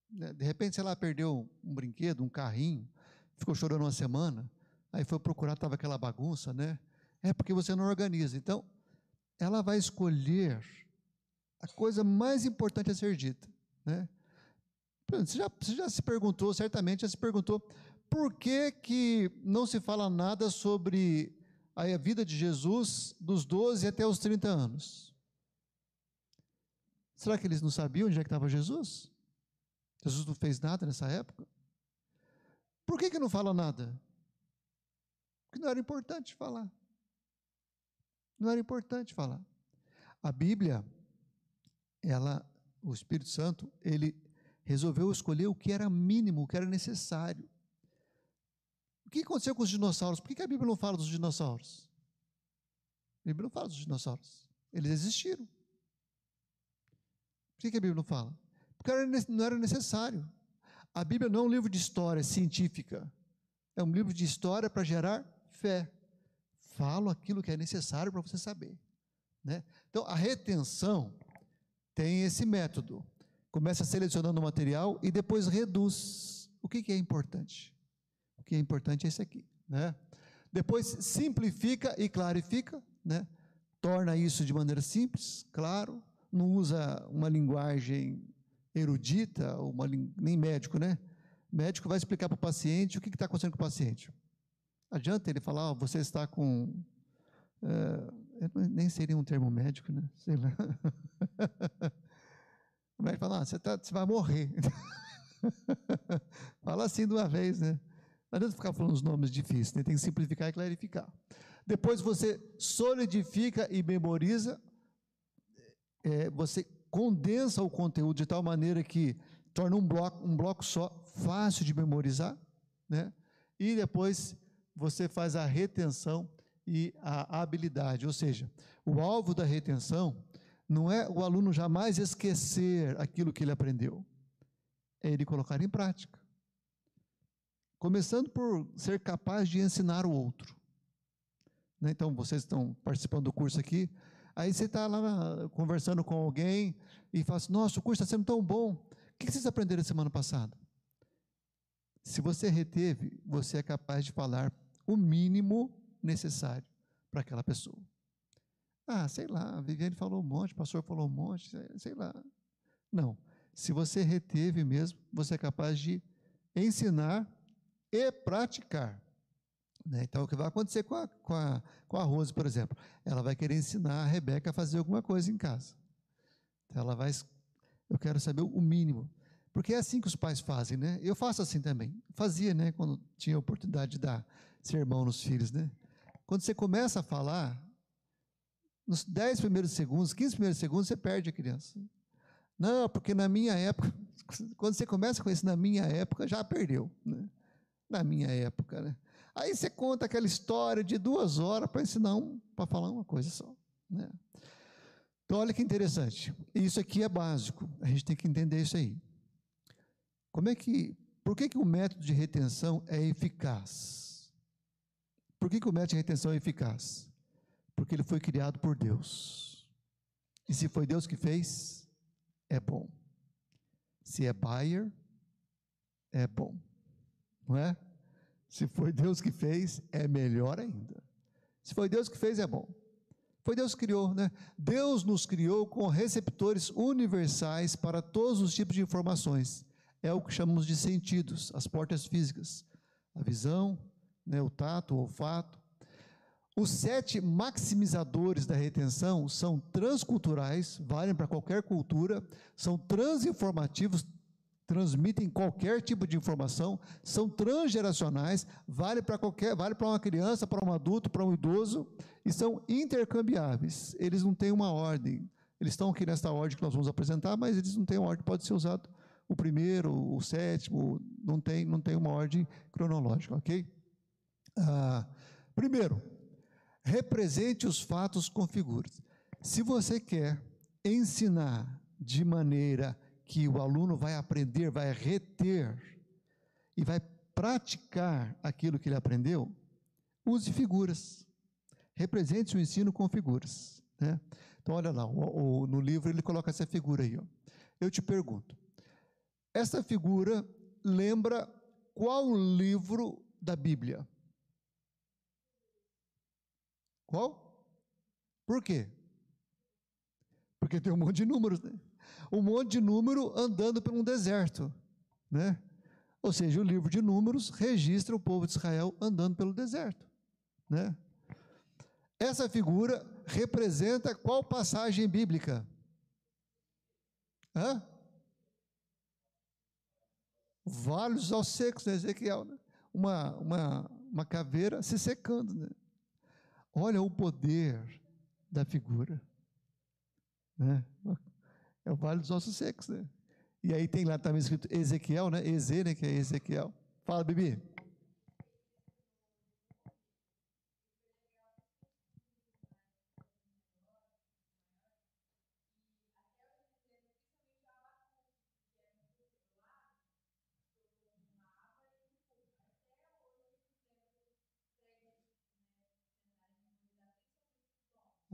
Né, de repente, sei lá, perdeu um brinquedo, um carrinho, ficou chorando uma semana. Aí foi procurar, estava aquela bagunça, né? É porque você não organiza. Então, ela vai escolher a coisa mais importante a ser dita, né? Você já, você já se perguntou, certamente já se perguntou, por que, que não se fala nada sobre a vida de Jesus dos 12 até os 30 anos? Será que eles não sabiam onde é que estava Jesus? Jesus não fez nada nessa época? Por que, que não fala nada? Porque não era importante falar. Não era importante falar. A Bíblia, ela, o Espírito Santo, ele resolveu escolher o que era mínimo, o que era necessário. O que aconteceu com os dinossauros? Por que a Bíblia não fala dos dinossauros? A Bíblia não fala dos dinossauros. Eles existiram. Por que a Bíblia não fala? Porque não era necessário. A Bíblia não é um livro de história científica, é um livro de história para gerar fé. Falo aquilo que é necessário para você saber. Né? Então, a retenção tem esse método. Começa selecionando o material e depois reduz. O que, que é importante? O que é importante é esse aqui. Né? Depois simplifica e clarifica, né? torna isso de maneira simples, claro, não usa uma linguagem erudita, uma, nem médico, né? médico vai explicar para o paciente o que está acontecendo com o paciente. Adianta ele falar, oh, você está com. Uh, nem seria um termo médico, né? Sei lá. O médico fala, ah, você, tá, você vai morrer. fala assim de uma vez, né? Não adianta ficar falando os nomes difíceis, né? tem que simplificar e clarificar. Depois você solidifica e memoriza, é, você condensa o conteúdo de tal maneira que torna um bloco, um bloco só, fácil de memorizar, né? E depois você faz a retenção e a habilidade, ou seja, o alvo da retenção não é o aluno jamais esquecer aquilo que ele aprendeu, é ele colocar em prática. Começando por ser capaz de ensinar o outro. Né? Então, vocês estão participando do curso aqui, aí você está lá conversando com alguém e fala assim: Nossa, o curso está sendo tão bom. O que vocês aprenderam semana passada? Se você reteve, você é capaz de falar o mínimo necessário para aquela pessoa. Ah, sei lá, a Viviane falou um monte, o pastor falou um monte, sei lá. Não. Se você reteve mesmo, você é capaz de ensinar e praticar. Né? Então, o que vai acontecer com a, com, a, com a Rose, por exemplo? Ela vai querer ensinar a Rebeca a fazer alguma coisa em casa. Então, ela vai. Eu quero saber o mínimo. Porque é assim que os pais fazem, né? Eu faço assim também. Fazia, né? Quando tinha a oportunidade de dar sermão nos filhos, né? Quando você começa a falar, nos 10 primeiros segundos, 15 primeiros segundos, você perde a criança. Não, porque na minha época, quando você começa com isso, na minha época, já perdeu. Né? Na minha época, né? Aí você conta aquela história de duas horas para ensinar um, para falar uma coisa só. Né? Então, olha que interessante. Isso aqui é básico. A gente tem que entender isso aí. Como é que, por que, que o método de retenção é eficaz? Por que, que o método de retenção é eficaz? Porque ele foi criado por Deus. E se foi Deus que fez, é bom. Se é Bayer, é bom. Não é? Se foi Deus que fez, é melhor ainda. Se foi Deus que fez, é bom. Foi Deus que criou, né? Deus nos criou com receptores universais para todos os tipos de informações. É o que chamamos de sentidos, as portas físicas. A visão, né, o tato, o olfato, os sete maximizadores da retenção são transculturais, valem para qualquer cultura, são transinformativos, transmitem qualquer tipo de informação, são transgeracionais, vale para qualquer, vale para uma criança, para um adulto, para um idoso, e são intercambiáveis. Eles não têm uma ordem. Eles estão aqui nesta ordem que nós vamos apresentar, mas eles não têm ordem, pode ser usado o primeiro, o sétimo, não tem, não tem uma ordem cronológica, ok? Ah, primeiro, represente os fatos com figuras. Se você quer ensinar de maneira que o aluno vai aprender, vai reter e vai praticar aquilo que ele aprendeu, use figuras. Represente o ensino com figuras. Né? Então, olha lá, o, o, no livro ele coloca essa figura aí. Ó. Eu te pergunto: essa figura lembra qual livro da Bíblia? Qual? Por quê? Porque tem um monte de números, né? Um monte de número andando por um deserto, né? Ou seja, o livro de números registra o povo de Israel andando pelo deserto, né? Essa figura representa qual passagem bíblica? Hã? Vários aos secos, né? Ezequiel, né? Uma, uma, uma caveira se secando, né? Olha o poder da figura. Né? É o Vale dos Ossos Secos. Né? E aí tem lá também escrito Ezequiel, né? Eze, né? Que é Ezequiel. Fala, Bibi.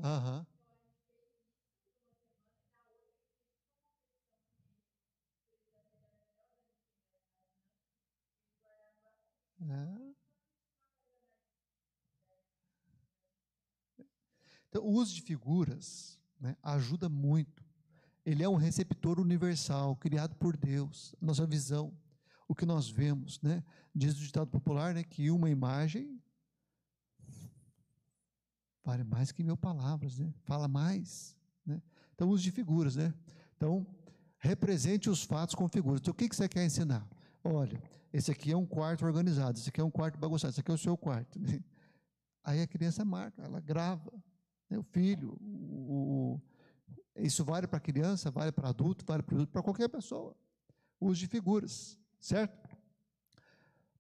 Aham. É. Então, o uso de figuras né, ajuda muito. Ele é um receptor universal, criado por Deus. Nossa visão, o que nós vemos, né? Diz o ditado popular, né, que uma imagem vale mais que mil palavras, né? Fala mais, né? Então, uso de figuras, né? Então, represente os fatos com figuras. Então, o que, que você quer ensinar? Olha, esse aqui é um quarto organizado, esse aqui é um quarto bagunçado, esse aqui é o seu quarto. Aí a criança marca, ela grava. Né? O filho, o, o, isso vale para criança, vale para adulto, vale para qualquer pessoa. O uso de figuras, certo?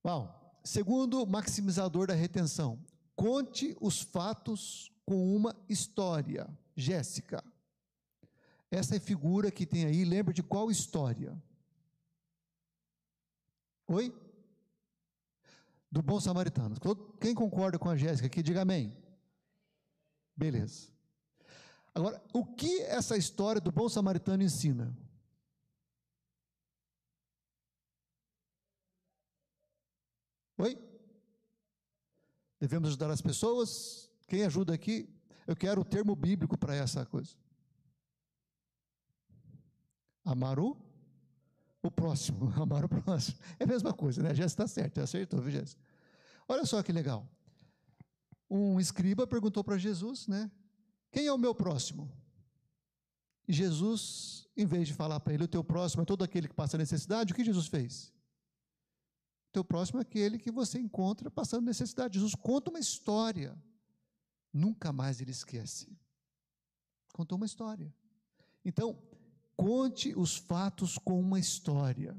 Bom, segundo maximizador da retenção, conte os fatos com uma história. Jéssica, essa figura que tem aí, lembra de qual história? Oi? Do bom samaritano. Quem concorda com a Jéssica aqui, diga amém. Beleza. Agora, o que essa história do bom samaritano ensina? Oi? Devemos ajudar as pessoas? Quem ajuda aqui? Eu quero o termo bíblico para essa coisa. Amaru? o próximo, amar o próximo. É a mesma coisa, né? Jéssica está certo, acertou, viu, Jéssica? Olha só que legal. Um escriba perguntou para Jesus, né? Quem é o meu próximo? E Jesus, em vez de falar para ele, o teu próximo é todo aquele que passa necessidade, o que Jesus fez? Teu próximo é aquele que você encontra passando necessidade. Jesus conta uma história. Nunca mais ele esquece. Contou uma história. Então, Conte os fatos com uma história.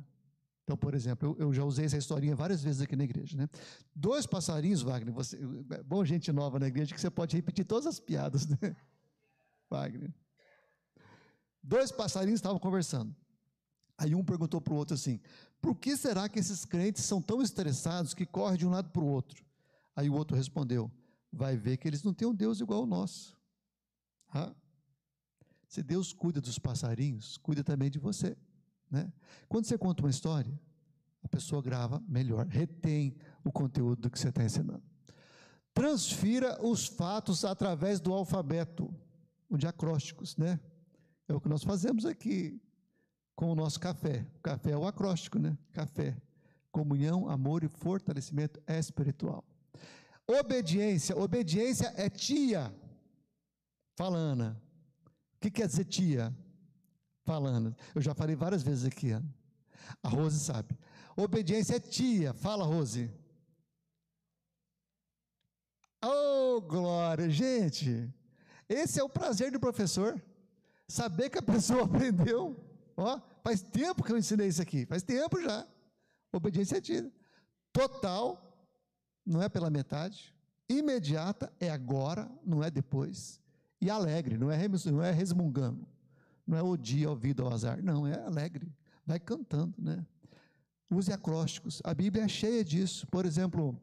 Então, por exemplo, eu, eu, já usei essa historinha várias vezes aqui na igreja. Né? Dois passarinhos, Wagner, você, é bom gente nova na igreja que você pode repetir todas as piadas, né? Wagner. Dois passarinhos estavam conversando. Aí um perguntou para o outro assim: por que será que esses crentes são tão estressados que correm de um lado para o outro? Aí o outro respondeu: vai ver que eles não têm um Deus igual ao nosso. Se Deus cuida dos passarinhos, cuida também de você. Né? Quando você conta uma história, a pessoa grava melhor, retém o conteúdo do que você está ensinando. Transfira os fatos através do alfabeto, de acrósticos, né? É o que nós fazemos aqui com o nosso café. O café é o acróstico, né? Café. Comunhão, amor e fortalecimento espiritual. Obediência. Obediência é tia. Fala, Ana. O que quer dizer tia? Falando. Eu já falei várias vezes aqui. A Rose sabe. Obediência é tia. Fala, Rose. Oh, glória. Gente, esse é o prazer do professor. Saber que a pessoa aprendeu. Ó, faz tempo que eu ensinei isso aqui. Faz tempo já. Obediência é tia. Total, não é pela metade. Imediata é agora, não é depois e alegre, não é, não é resmungando, não é o dia, a vida, o azar, não, é alegre, vai cantando, né? Use acrósticos, a Bíblia é cheia disso, por exemplo,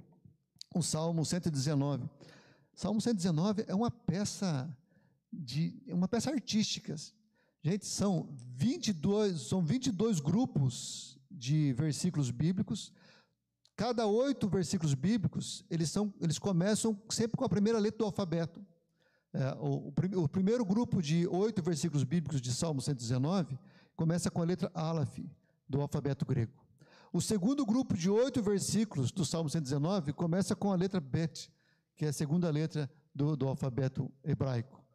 o Salmo 119, Salmo 119 é uma peça de, uma peça artística, gente, são 22, são 22 grupos de versículos bíblicos, cada oito versículos bíblicos, eles, são, eles começam sempre com a primeira letra do alfabeto, é, o, o, primeiro grupo de oito versículos bíblicos de Salmo 119 começa com a letra Aleph, do alfabeto grego. O segundo grupo de oito versículos do Salmo 119 começa com a letra Bet, que é a segunda letra do, do alfabeto hebraico.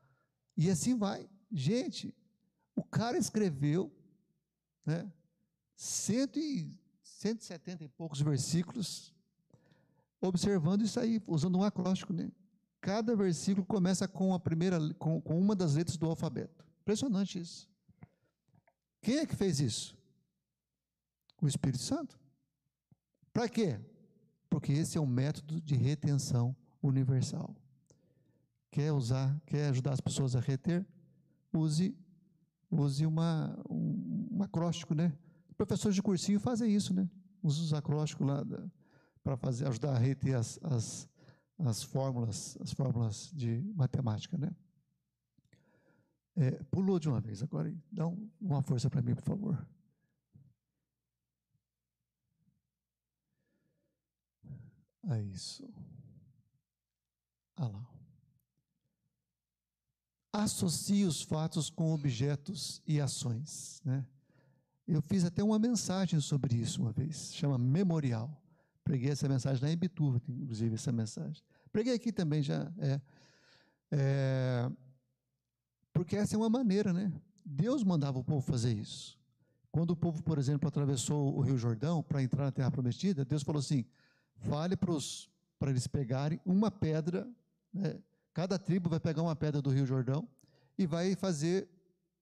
E assim vai. Gente, o cara escreveu né, cento e, 170 e poucos versículos, observando isso aí, usando um acróstico, né? Cada versículo começa com a primeira, com, com uma das letras do alfabeto. Impressionante isso. Quem é que fez isso? O Espírito Santo. Para quê? Porque esse é um método de retenção universal. Quer usar, quer ajudar as pessoas a reter? Use, use uma, um, um acróstico, né? Professores de cursinho fazem isso, né? Usa os acrósticos lá para ajudar a reter as, as, as fórmulas, as fórmulas de matemática, né? É, pulou de uma vez agora. Dá um, uma força para mim, por favor. É isso. Ah lá. Associe os fatos com objetos e ações. Né? Eu fiz até uma mensagem sobre isso uma vez, chama Memorial. Preguei essa mensagem lá em Bituva, inclusive, essa mensagem. Preguei aqui também já. É, é, porque essa é uma maneira, né? Deus mandava o povo fazer isso. Quando o povo, por exemplo, atravessou o Rio Jordão para entrar na Terra Prometida, Deus falou assim: fale para eles pegarem uma pedra, né? Cada tribo vai pegar uma pedra do Rio Jordão e vai fazer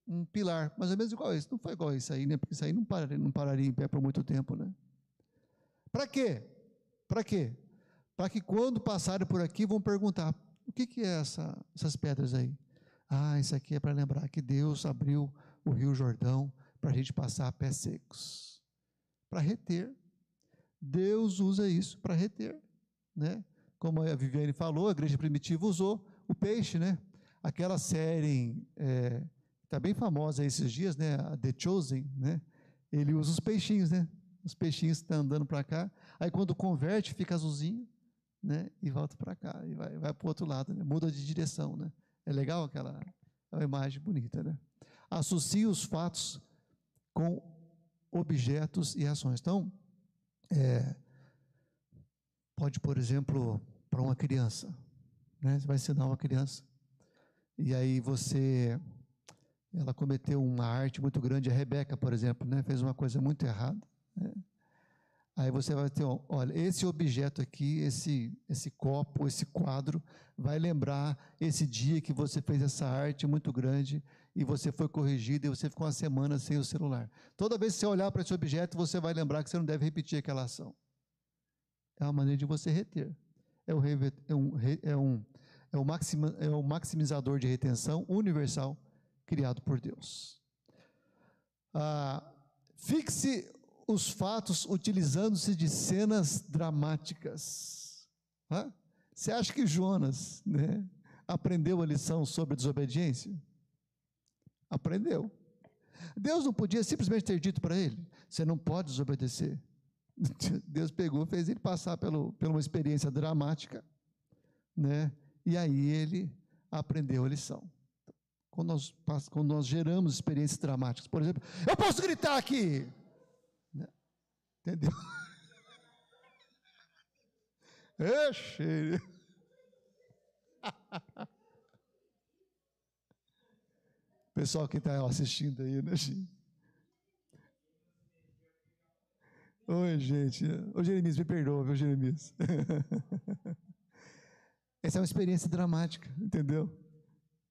um pilar, mais ou menos igual esse. Não foi igual isso aí, né? Porque isso aí não pararia, não pararia em pé por muito tempo, né? Para quê? Para quê? Para que quando passarem por aqui vão perguntar: o que, que é essa, essas pedras aí? Ah, isso aqui é para lembrar que Deus abriu o Rio Jordão para a gente passar a pés secos para reter. Deus usa isso para reter, né? Como a Viviane falou, a igreja primitiva usou o peixe, né? Aquela série é, está bem famosa esses dias, né? A The Chosen, né? Ele usa os peixinhos, né? Os peixinhos estão andando para cá. Aí quando converte, fica azulzinho, né? E volta para cá e vai, vai para o outro lado, né? Muda de direção, né? É legal aquela é uma imagem bonita, né? Associa os fatos com objetos e ações. Então, é, pode, por exemplo, para uma criança, né? Você vai ensinar uma criança e aí você, ela cometeu uma arte muito grande. A Rebeca, por exemplo, né? Fez uma coisa muito errada. Né? Aí você vai ter, olha, esse objeto aqui, esse, esse copo, esse quadro, vai lembrar esse dia que você fez essa arte muito grande e você foi corrigido e você ficou uma semana sem o celular. Toda vez que você olhar para esse objeto, você vai lembrar que você não deve repetir aquela ação. É uma maneira de você reter. É, o, é, um, é, um, é, um maxima, é um maximizador de retenção universal criado por Deus. Ah, fixe os fatos utilizando-se de cenas dramáticas. Você acha que Jonas né, aprendeu a lição sobre desobediência? Aprendeu. Deus não podia simplesmente ter dito para ele: você não pode desobedecer. Deus pegou, fez ele passar pelo, por uma experiência dramática, né? E aí ele aprendeu a lição. Quando nós, quando nós geramos experiências dramáticas, por exemplo, eu posso gritar aqui, Entendeu? Ixi. Pessoal que está assistindo aí, né, gente? Oi, gente. Ô, Jeremias, me perdoa, viu, Jeremias? Essa é uma experiência dramática, entendeu?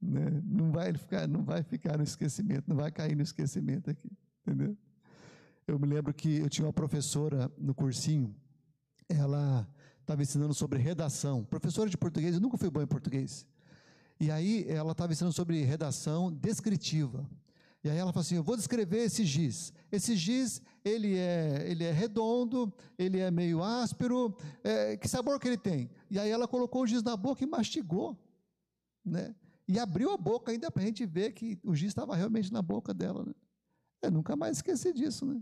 Né? Não, vai ficar, não vai ficar no esquecimento, não vai cair no esquecimento aqui, entendeu? Eu me lembro que eu tinha uma professora no cursinho, ela estava ensinando sobre redação. Professora de português, eu nunca fui bom em português. E aí ela estava ensinando sobre redação descritiva. E aí ela falou assim: eu vou descrever esse giz. Esse giz, ele é, ele é redondo, ele é meio áspero. É, que sabor que ele tem? E aí ela colocou o giz na boca e mastigou, né? E abriu a boca ainda para a gente ver que o giz estava realmente na boca dela. Né? Eu nunca mais esqueci disso, né?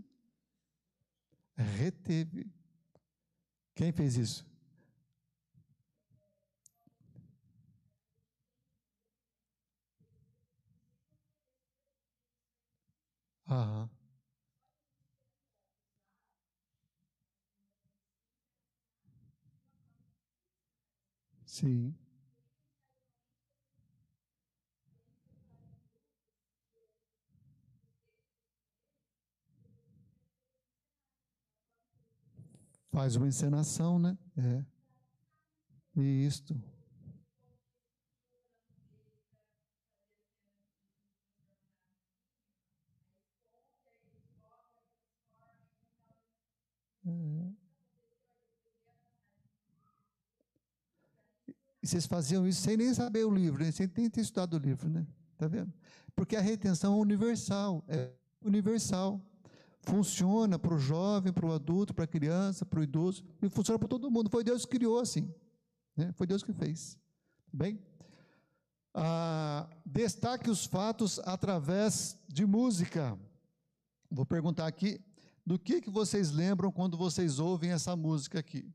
reteve. Quem fez isso? Aham. Sim. Faz uma encenação, né? É. Isto. É. E vocês faziam isso sem nem saber o livro, né? sem nem ter estudado o livro, né? Tá vendo? Porque a retenção é universal, é universal. Funciona para o jovem, para o adulto, para a criança, para o idoso, e funciona para todo mundo. Foi Deus que criou assim. Né? Foi Deus que fez. Tá bem? Ah, destaque os fatos através de música. Vou perguntar aqui, do que, que vocês lembram quando vocês ouvem essa música aqui?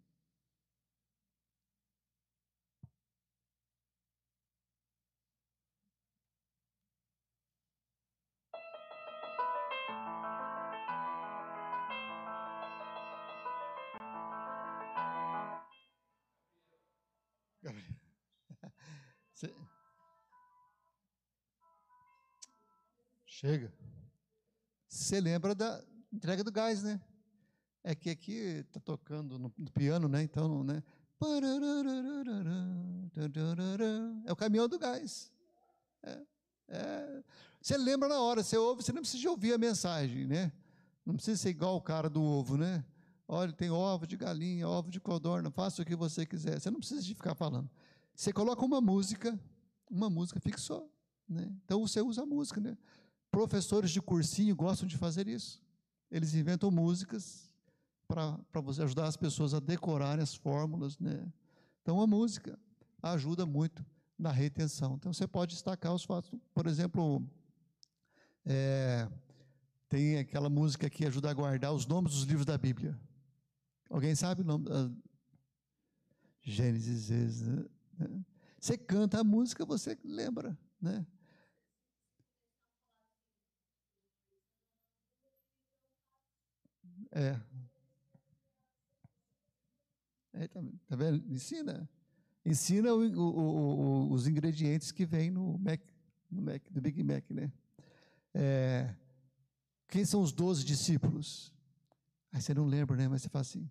Chega. Você lembra da entrega do gás, né? É que aqui está tocando no, no, piano, né? Então, né? É o caminhão do gás. É, é. Você lembra na hora, você ouve, você não precisa ouvir a mensagem, né? Não precisa ser igual o cara do ovo, né? Olha, tem ovo de galinha, ovo de codorna, faça o que você quiser. Você não precisa de ficar falando. Você coloca uma música, uma música fixou. Né? Então você usa a música. Né? Professores de cursinho gostam de fazer isso. Eles inventam músicas para você ajudar as pessoas a decorarem as fórmulas. Né? Então a música ajuda muito na retenção. Então você pode destacar os fatos. Por exemplo, é, tem aquela música que ajuda a guardar os nomes dos livros da Bíblia. Alguém sabe o nome? Gênesis, né? Você canta a música, você lembra, né? É. é tá, tá, vendo? Ensina. Ensina o, o, o, os ingredientes que vem no Mac, no Mac, do Big Mac, né? É, quem são os doze discípulos? Aí você não lembra, né? Mas você fala assim: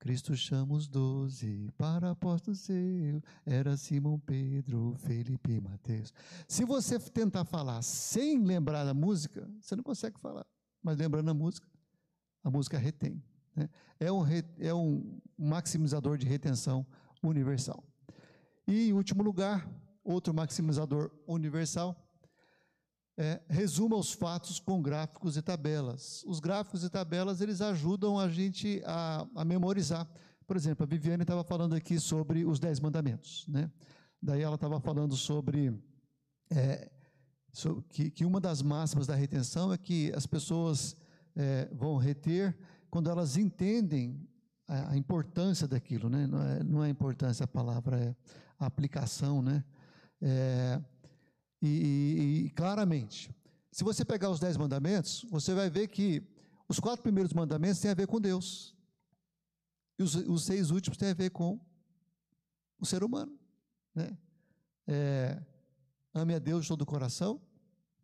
Cristo chama os doze para apóstolo seu. Era Simão Pedro, Felipe e Mateus. Se você tentar falar sem lembrar da música, você não consegue falar. Mas lembrando a música, a música retém. Né? É, um, é um maximizador de retenção universal. E, em último lugar, outro maximizador universal é, resuma os fatos com gráficos e tabelas. Os gráficos e tabelas eles ajudam a gente a, a memorizar. Por exemplo, a Viviane estava falando aqui sobre os dez mandamentos, né? Daí ela estava falando sobre, é, sobre que, que, uma das máximas da retenção é que as pessoas é, vão reter quando elas entendem a, importância daquilo, né? Não é, não é importância a palavra, é a aplicação, né? É, e, e, e claramente, se você pegar os dez mandamentos, você vai ver que os quatro primeiros mandamentos têm a ver com Deus. E os, os seis últimos têm a ver com o ser humano. Né? É, ame a Deus de todo o coração,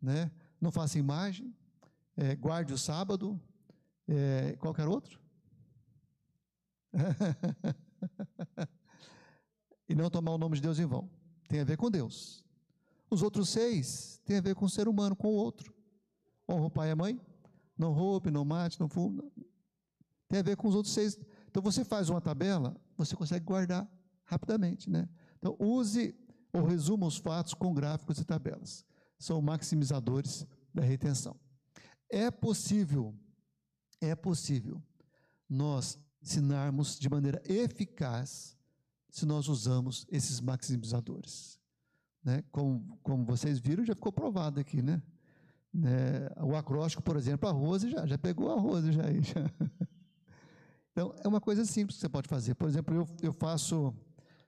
né? não faça imagem, é, guarde o sábado, é, qualquer outro. e não tomar o nome de Deus em vão. Tem a ver com Deus. Os outros seis têm a ver com o ser humano, com o outro. Honra o pai e a mãe, não roube, não mate, não fume. Tem a ver com os outros seis. Então você faz uma tabela, você consegue guardar rapidamente, né? Então use ou resuma os fatos com gráficos e tabelas. São maximizadores da retenção. É possível, é possível nós ensinarmos de maneira eficaz se nós usamos esses maximizadores. Né? Como, como vocês viram, já ficou provado aqui, né? né? O acróstico, por exemplo, a Rose já, já pegou a Rose já, já. Então, é uma coisa simples que você pode fazer. Por exemplo, eu, eu faço,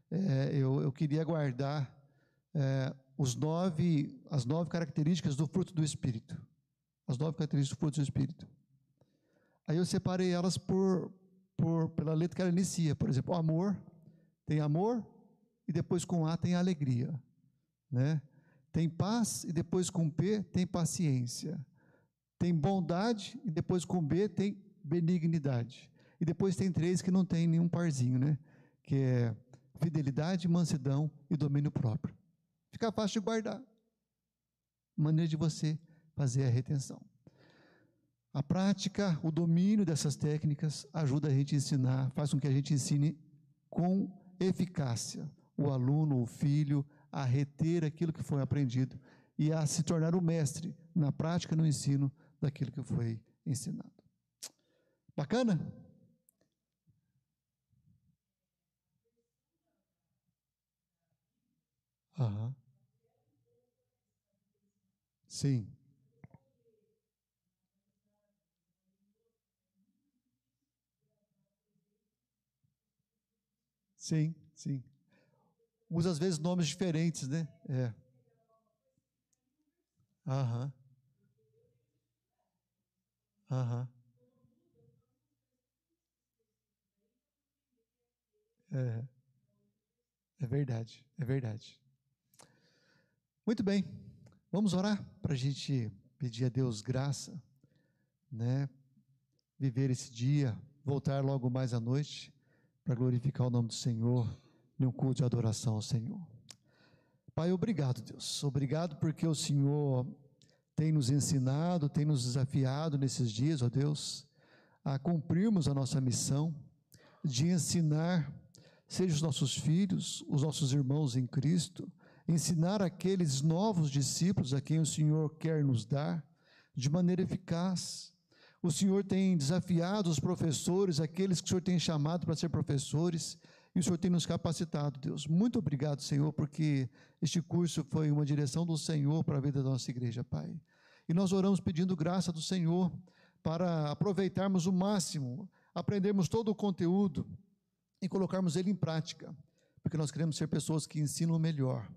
é, eu, eu queria guardar é, os nove, as nove características do fruto do Espírito. As nove características do fruto do Espírito. Aí eu separei elas por, por, pela letra que ela inicia. Por exemplo, amor, tem amor, e depois com A tem alegria né? Tem paz e depois com P tem paciência. Tem bondade e depois com B tem benignidade. E depois tem três que não tem nenhum parzinho, né? Que é fidelidade, mansidão e domínio próprio. Fica fácil de guardar. Maneira de você fazer a retenção. A prática, o domínio dessas técnicas ajuda a gente a ensinar, faz com que a gente ensine com eficácia o aluno, o filho, a reter aquilo que foi aprendido e a se tornar o mestre na prática, no ensino daquilo que foi ensinado. Bacana? Aham. Sim. Sim, sim. Usa às vezes nomes diferentes, né? É. Aham. Aham. É. É verdade, é verdade. Muito bem, vamos orar para a gente pedir a Deus graça, né? Viver esse dia, voltar logo mais à noite para glorificar o nome do Senhor em um culto de adoração ao Senhor. Pai, obrigado, Deus. Obrigado porque o Senhor tem nos ensinado, tem nos desafiado nesses dias, ó Deus, a cumprirmos a nossa missão de ensinar, seja os nossos filhos, os nossos irmãos em Cristo, ensinar aqueles novos discípulos a quem o Senhor quer nos dar de maneira eficaz. O Senhor tem desafiado os professores, aqueles que o Senhor tem chamado para ser professores, e o Senhor tem nos capacitado, Deus. Muito obrigado, Senhor, porque este curso foi uma direção do Senhor para a vida da nossa igreja, Pai. E nós oramos pedindo graça do Senhor para aproveitarmos o máximo, aprendermos todo o conteúdo e colocarmos ele em prática, porque nós queremos ser pessoas que ensinam melhor,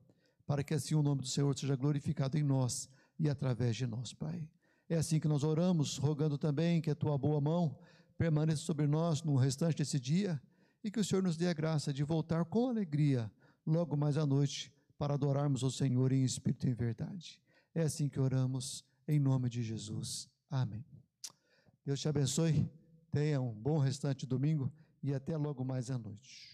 para que assim o nome do Senhor seja glorificado em nós e através de nós, Pai. É assim que nós oramos, rogando também que a tua boa mão permaneça sobre nós no restante desse dia e que o Senhor nos dê a graça de voltar com alegria logo mais à noite para adorarmos o Senhor em espírito e em verdade. É assim que oramos, em nome de Jesus. Amém. Deus te abençoe, tenha um bom restante domingo e até logo mais à noite.